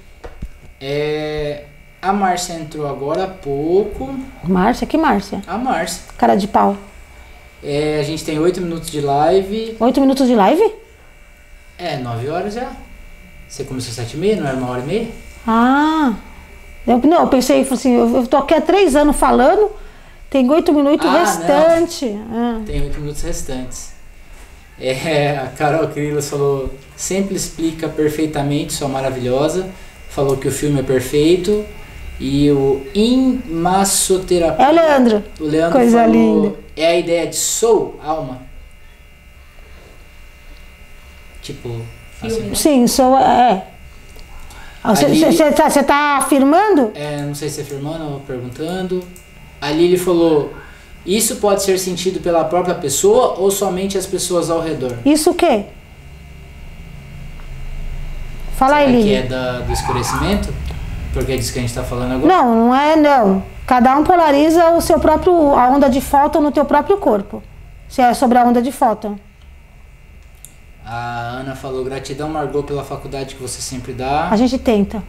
É, a Márcia entrou agora há pouco. Márcia? Que Márcia? A Márcia. Cara de pau. É, a gente tem 8 minutos de live. 8 minutos de live? É, 9 horas já. Você começou às 7 e meia, não era uma hora e meia? Ah. Eu, não, eu pensei assim, eu, tô aqui há 3 anos falando, tem 8 minutos ah, restantes. Ah. Tem 8 minutos restantes. É, a Carol Krilos falou, sempre explica perfeitamente, sua maravilhosa. Falou que o filme é perfeito. E o Inmassoterapia. É o Leandro. O Leandro Coisa falou, linda. É a ideia de soul, alma. Tipo. Assim. Sim, soul é. Você está tá afirmando? É, não sei se é afirmando ou perguntando. Ali ele falou: Isso pode ser sentido pela própria pessoa ou somente as pessoas ao redor? Isso o quê? Fala aí, Será que Lili. é da, do escurecimento? Porque é disso que a gente tá falando agora? Não, não é não. Cada um polariza o seu próprio a onda de fóton no teu próprio corpo. Se é sobre a onda de fóton. A Ana falou, gratidão, Margot, pela faculdade que você sempre dá. A gente tenta.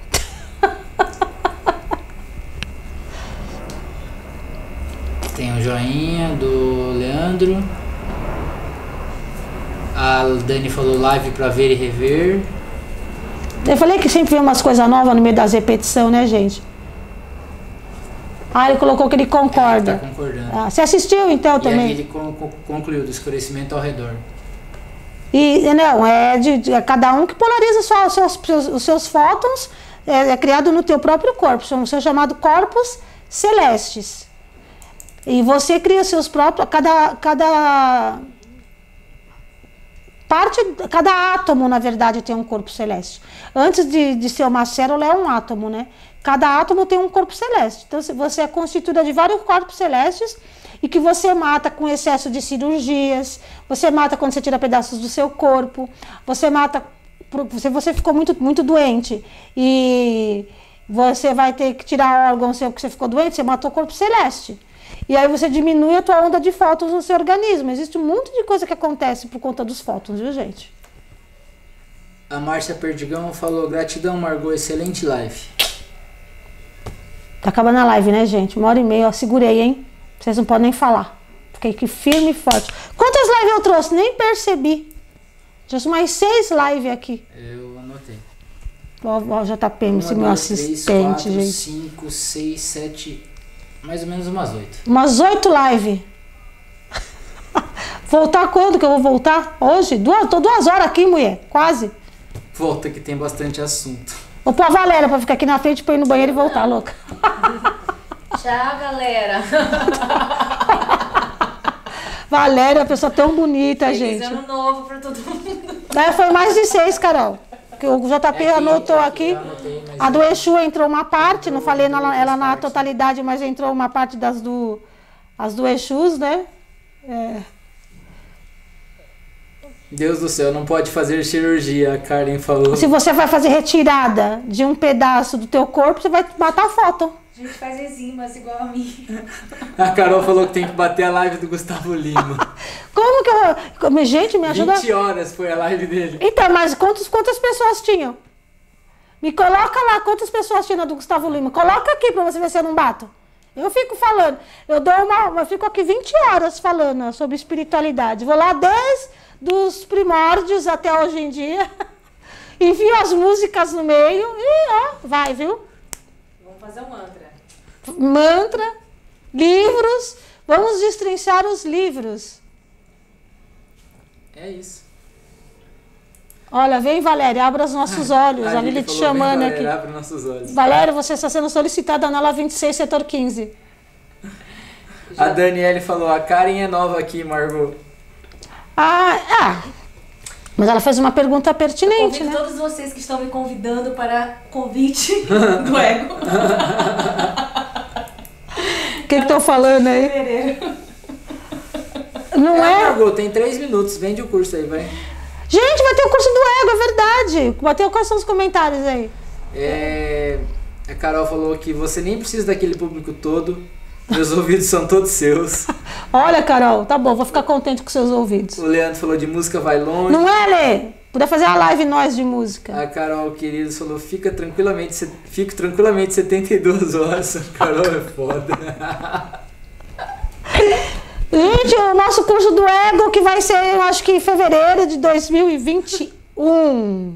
Tem o joinha do Leandro. A Dani falou live pra ver e rever. Eu falei que sempre vem umas coisas novas no meio das repetições, né, gente? Ah, ele colocou que ele Tá concorda. concordando. Ah, você assistiu então E também? ele con- con- concluiu do escurecimento ao redor. E não, é de, de- é cada um que polariza só os seus, seus- os seus fótons, é, é criado no teu próprio corpo, são, são chamados corpos celestes. E você cria seus próprios, cada, cada parte, cada átomo, na verdade, tem um corpo celeste. Antes de, de ser uma célula, é um átomo, né? Cada átomo tem um corpo celeste. Então, você é constituída de vários corpos celestes e que você mata com excesso de cirurgias, você mata quando você tira pedaços do seu corpo, você mata se você ficou muito, muito doente e você vai ter que tirar órgão seu porque você ficou doente, você matou o corpo celeste. E aí você diminui a tua onda de fótons no seu organismo. Existe um monte de coisa que acontece por conta dos fótons, viu, gente? A Márcia Perdigão falou, gratidão, Margot, excelente live. Tá acabando a live, né, gente? Uma hora e meia, ó, segurei, hein? Vocês não podem nem falar. Fiquei aqui firme e forte. Quantas lives eu trouxe? Nem percebi. Trouxe mais seis lives aqui. Eu anotei. Ó, ó, JPM, esse Uma, meu duas, três, assistente, quatro, gente. cinco, seis, sete, mais ou menos umas oito. Umas oito lives. (laughs) voltar quando que eu vou voltar? Hoje? Duas, tô duas horas aqui, mulher. Quase. Volta que tem bastante assunto. Vou pôr a Valéria pra ficar aqui na frente pra ir no banheiro e voltar, louca. (laughs) Tchau, galera. (laughs) Valéria, pessoa tão bonita, Feliz gente. ano novo pra todo mundo. É, foi mais de seis, Carol. Que o JP É anotou aqui. A do Exu entrou uma parte, não falei ela, ela na totalidade, mas entrou uma parte das do, as do Exus, né? É. Deus do céu, não pode fazer cirurgia, a Karen falou. Se você vai fazer retirada de um pedaço do teu corpo, você vai matar a foto. A gente faz enzimas igual a mim. A Carol falou que tem que bater a live do Gustavo Lima. (laughs) Como que eu. como- Gente, me ajuda. 20 horas foi a live dele. Então, mas quantos, quantas pessoas tinham? Me coloca lá quantas pessoas tinham do Gustavo Lima. Coloca aqui pra você ver se eu não bato. Eu fico falando. Eu dou uma. Eu fico aqui 20 horas falando sobre espiritualidade. Vou lá desde os primórdios até hoje em dia. (laughs) Envio as músicas no meio e ó, vai, viu? Vamos fazer um mantra. Mantra, livros. Vamos destrinchar os livros. É isso. Olha, vem, Valéria, abra os nossos olhos. A Lili te chamando "Vem, aqui. galera, Abre nossos olhos. Valéria, você está sendo solicitada na ala 26, setor 15. A Daniele falou, a Karen é nova aqui, Margot. Ah, ah. Mas ela fez uma pergunta pertinente, Convido né? todos vocês que estão me convidando para convite (laughs) do ego. O que estão falando aí? Fevereiro. Não É, é? Margot, tem 3 minutos, vende o curso aí, vai. Gente, vai ter o curso do ego, é verdade. Bateu quais são os comentários aí? É, a Carol falou que você nem precisa daquele público todo. Meus ouvidos são todos seus. Olha, Carol, tá bom, vou ficar contente com seus ouvidos. O Leandro falou de música vai longe. Não é, Lê? Podia fazer a live nós de música. A Carol, querido, falou, fica tranquilamente, fico tranquilamente 72 horas. A (laughs) Carol é foda. (laughs) Gente, o nosso curso do ego que vai ser, eu acho que em fevereiro de 2021.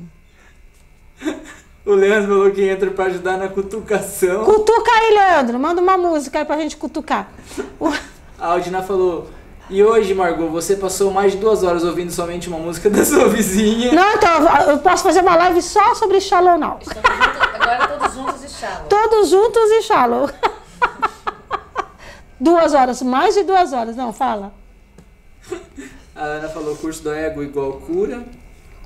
(laughs) O Leandro falou que entra pra ajudar na cutucação. Cutuca aí, Leandro. Manda uma música aí pra gente cutucar. O- A Aldina falou, e hoje, Margot, você passou mais de duas horas ouvindo somente uma música da sua vizinha. Não, então, eu posso fazer uma live só sobre Shallow Now. Agora todos juntos e shallow. Todos juntos e Shallow. duas horas, mais de duas horas. Não, fala. A Ana falou, curso do ego igual cura.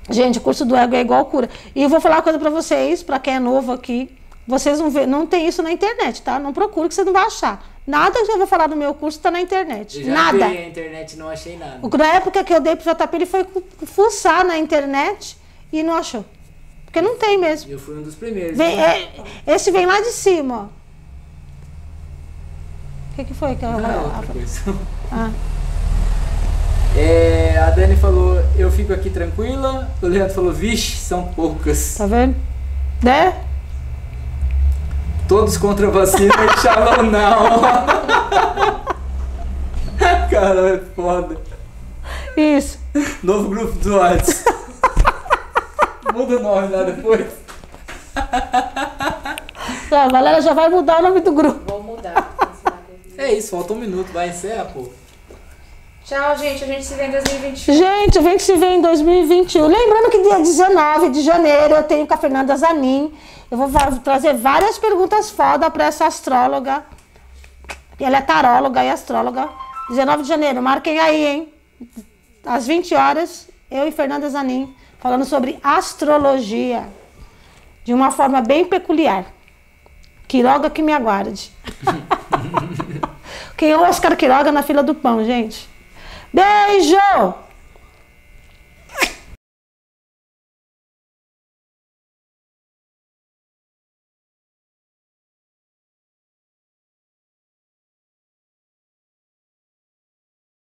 Gente, o curso do ego é igual cura. E eu vou falar uma coisa pra vocês, pra quem é novo aqui. Vocês não, vê, não tem isso na internet, tá? Não procure que você não vai achar. Nada que eu vou falar no meu curso tá na internet. Eu já Nada. a internet não achei nada. Na época que eu dei pro JP, ele foi fuçar na internet e não achou. Porque não tem mesmo. Eu fui um dos primeiros. Vem, né? é, esse vem lá de cima, ó. O que, que foi que eu... Não, outra coisa. Ah, É, a Dani falou, eu fico aqui tranquila. O Leandro falou, vixe, são poucas. tá vendo? Né? Todos contra a vacina e Shalom não. (laughs) Cara, é foda. Isso. Novo grupo do WhatsApp. Muda o nome lá depois. Tá, a galera já vai mudar o nome do grupo. Vou mudar. É isso, falta um minuto, vai encerrar, pô. Tchau, gente. A gente se vê em 2021. Gente, vem que se vê em 2021. Lembrando que dia 19 de janeiro eu tenho com a Fernanda Zanin. Eu vou trazer várias perguntas foda pra essa astróloga. E Ela é taróloga e astróloga. 19 de janeiro, marquem aí, hein? Às 20 horas, eu e Fernanda Zanin falando sobre astrologia. De uma forma bem peculiar. Quiroga que me aguarde. (laughs) Quem é o Oscar Quiroga na fila do pão, gente? Beijo!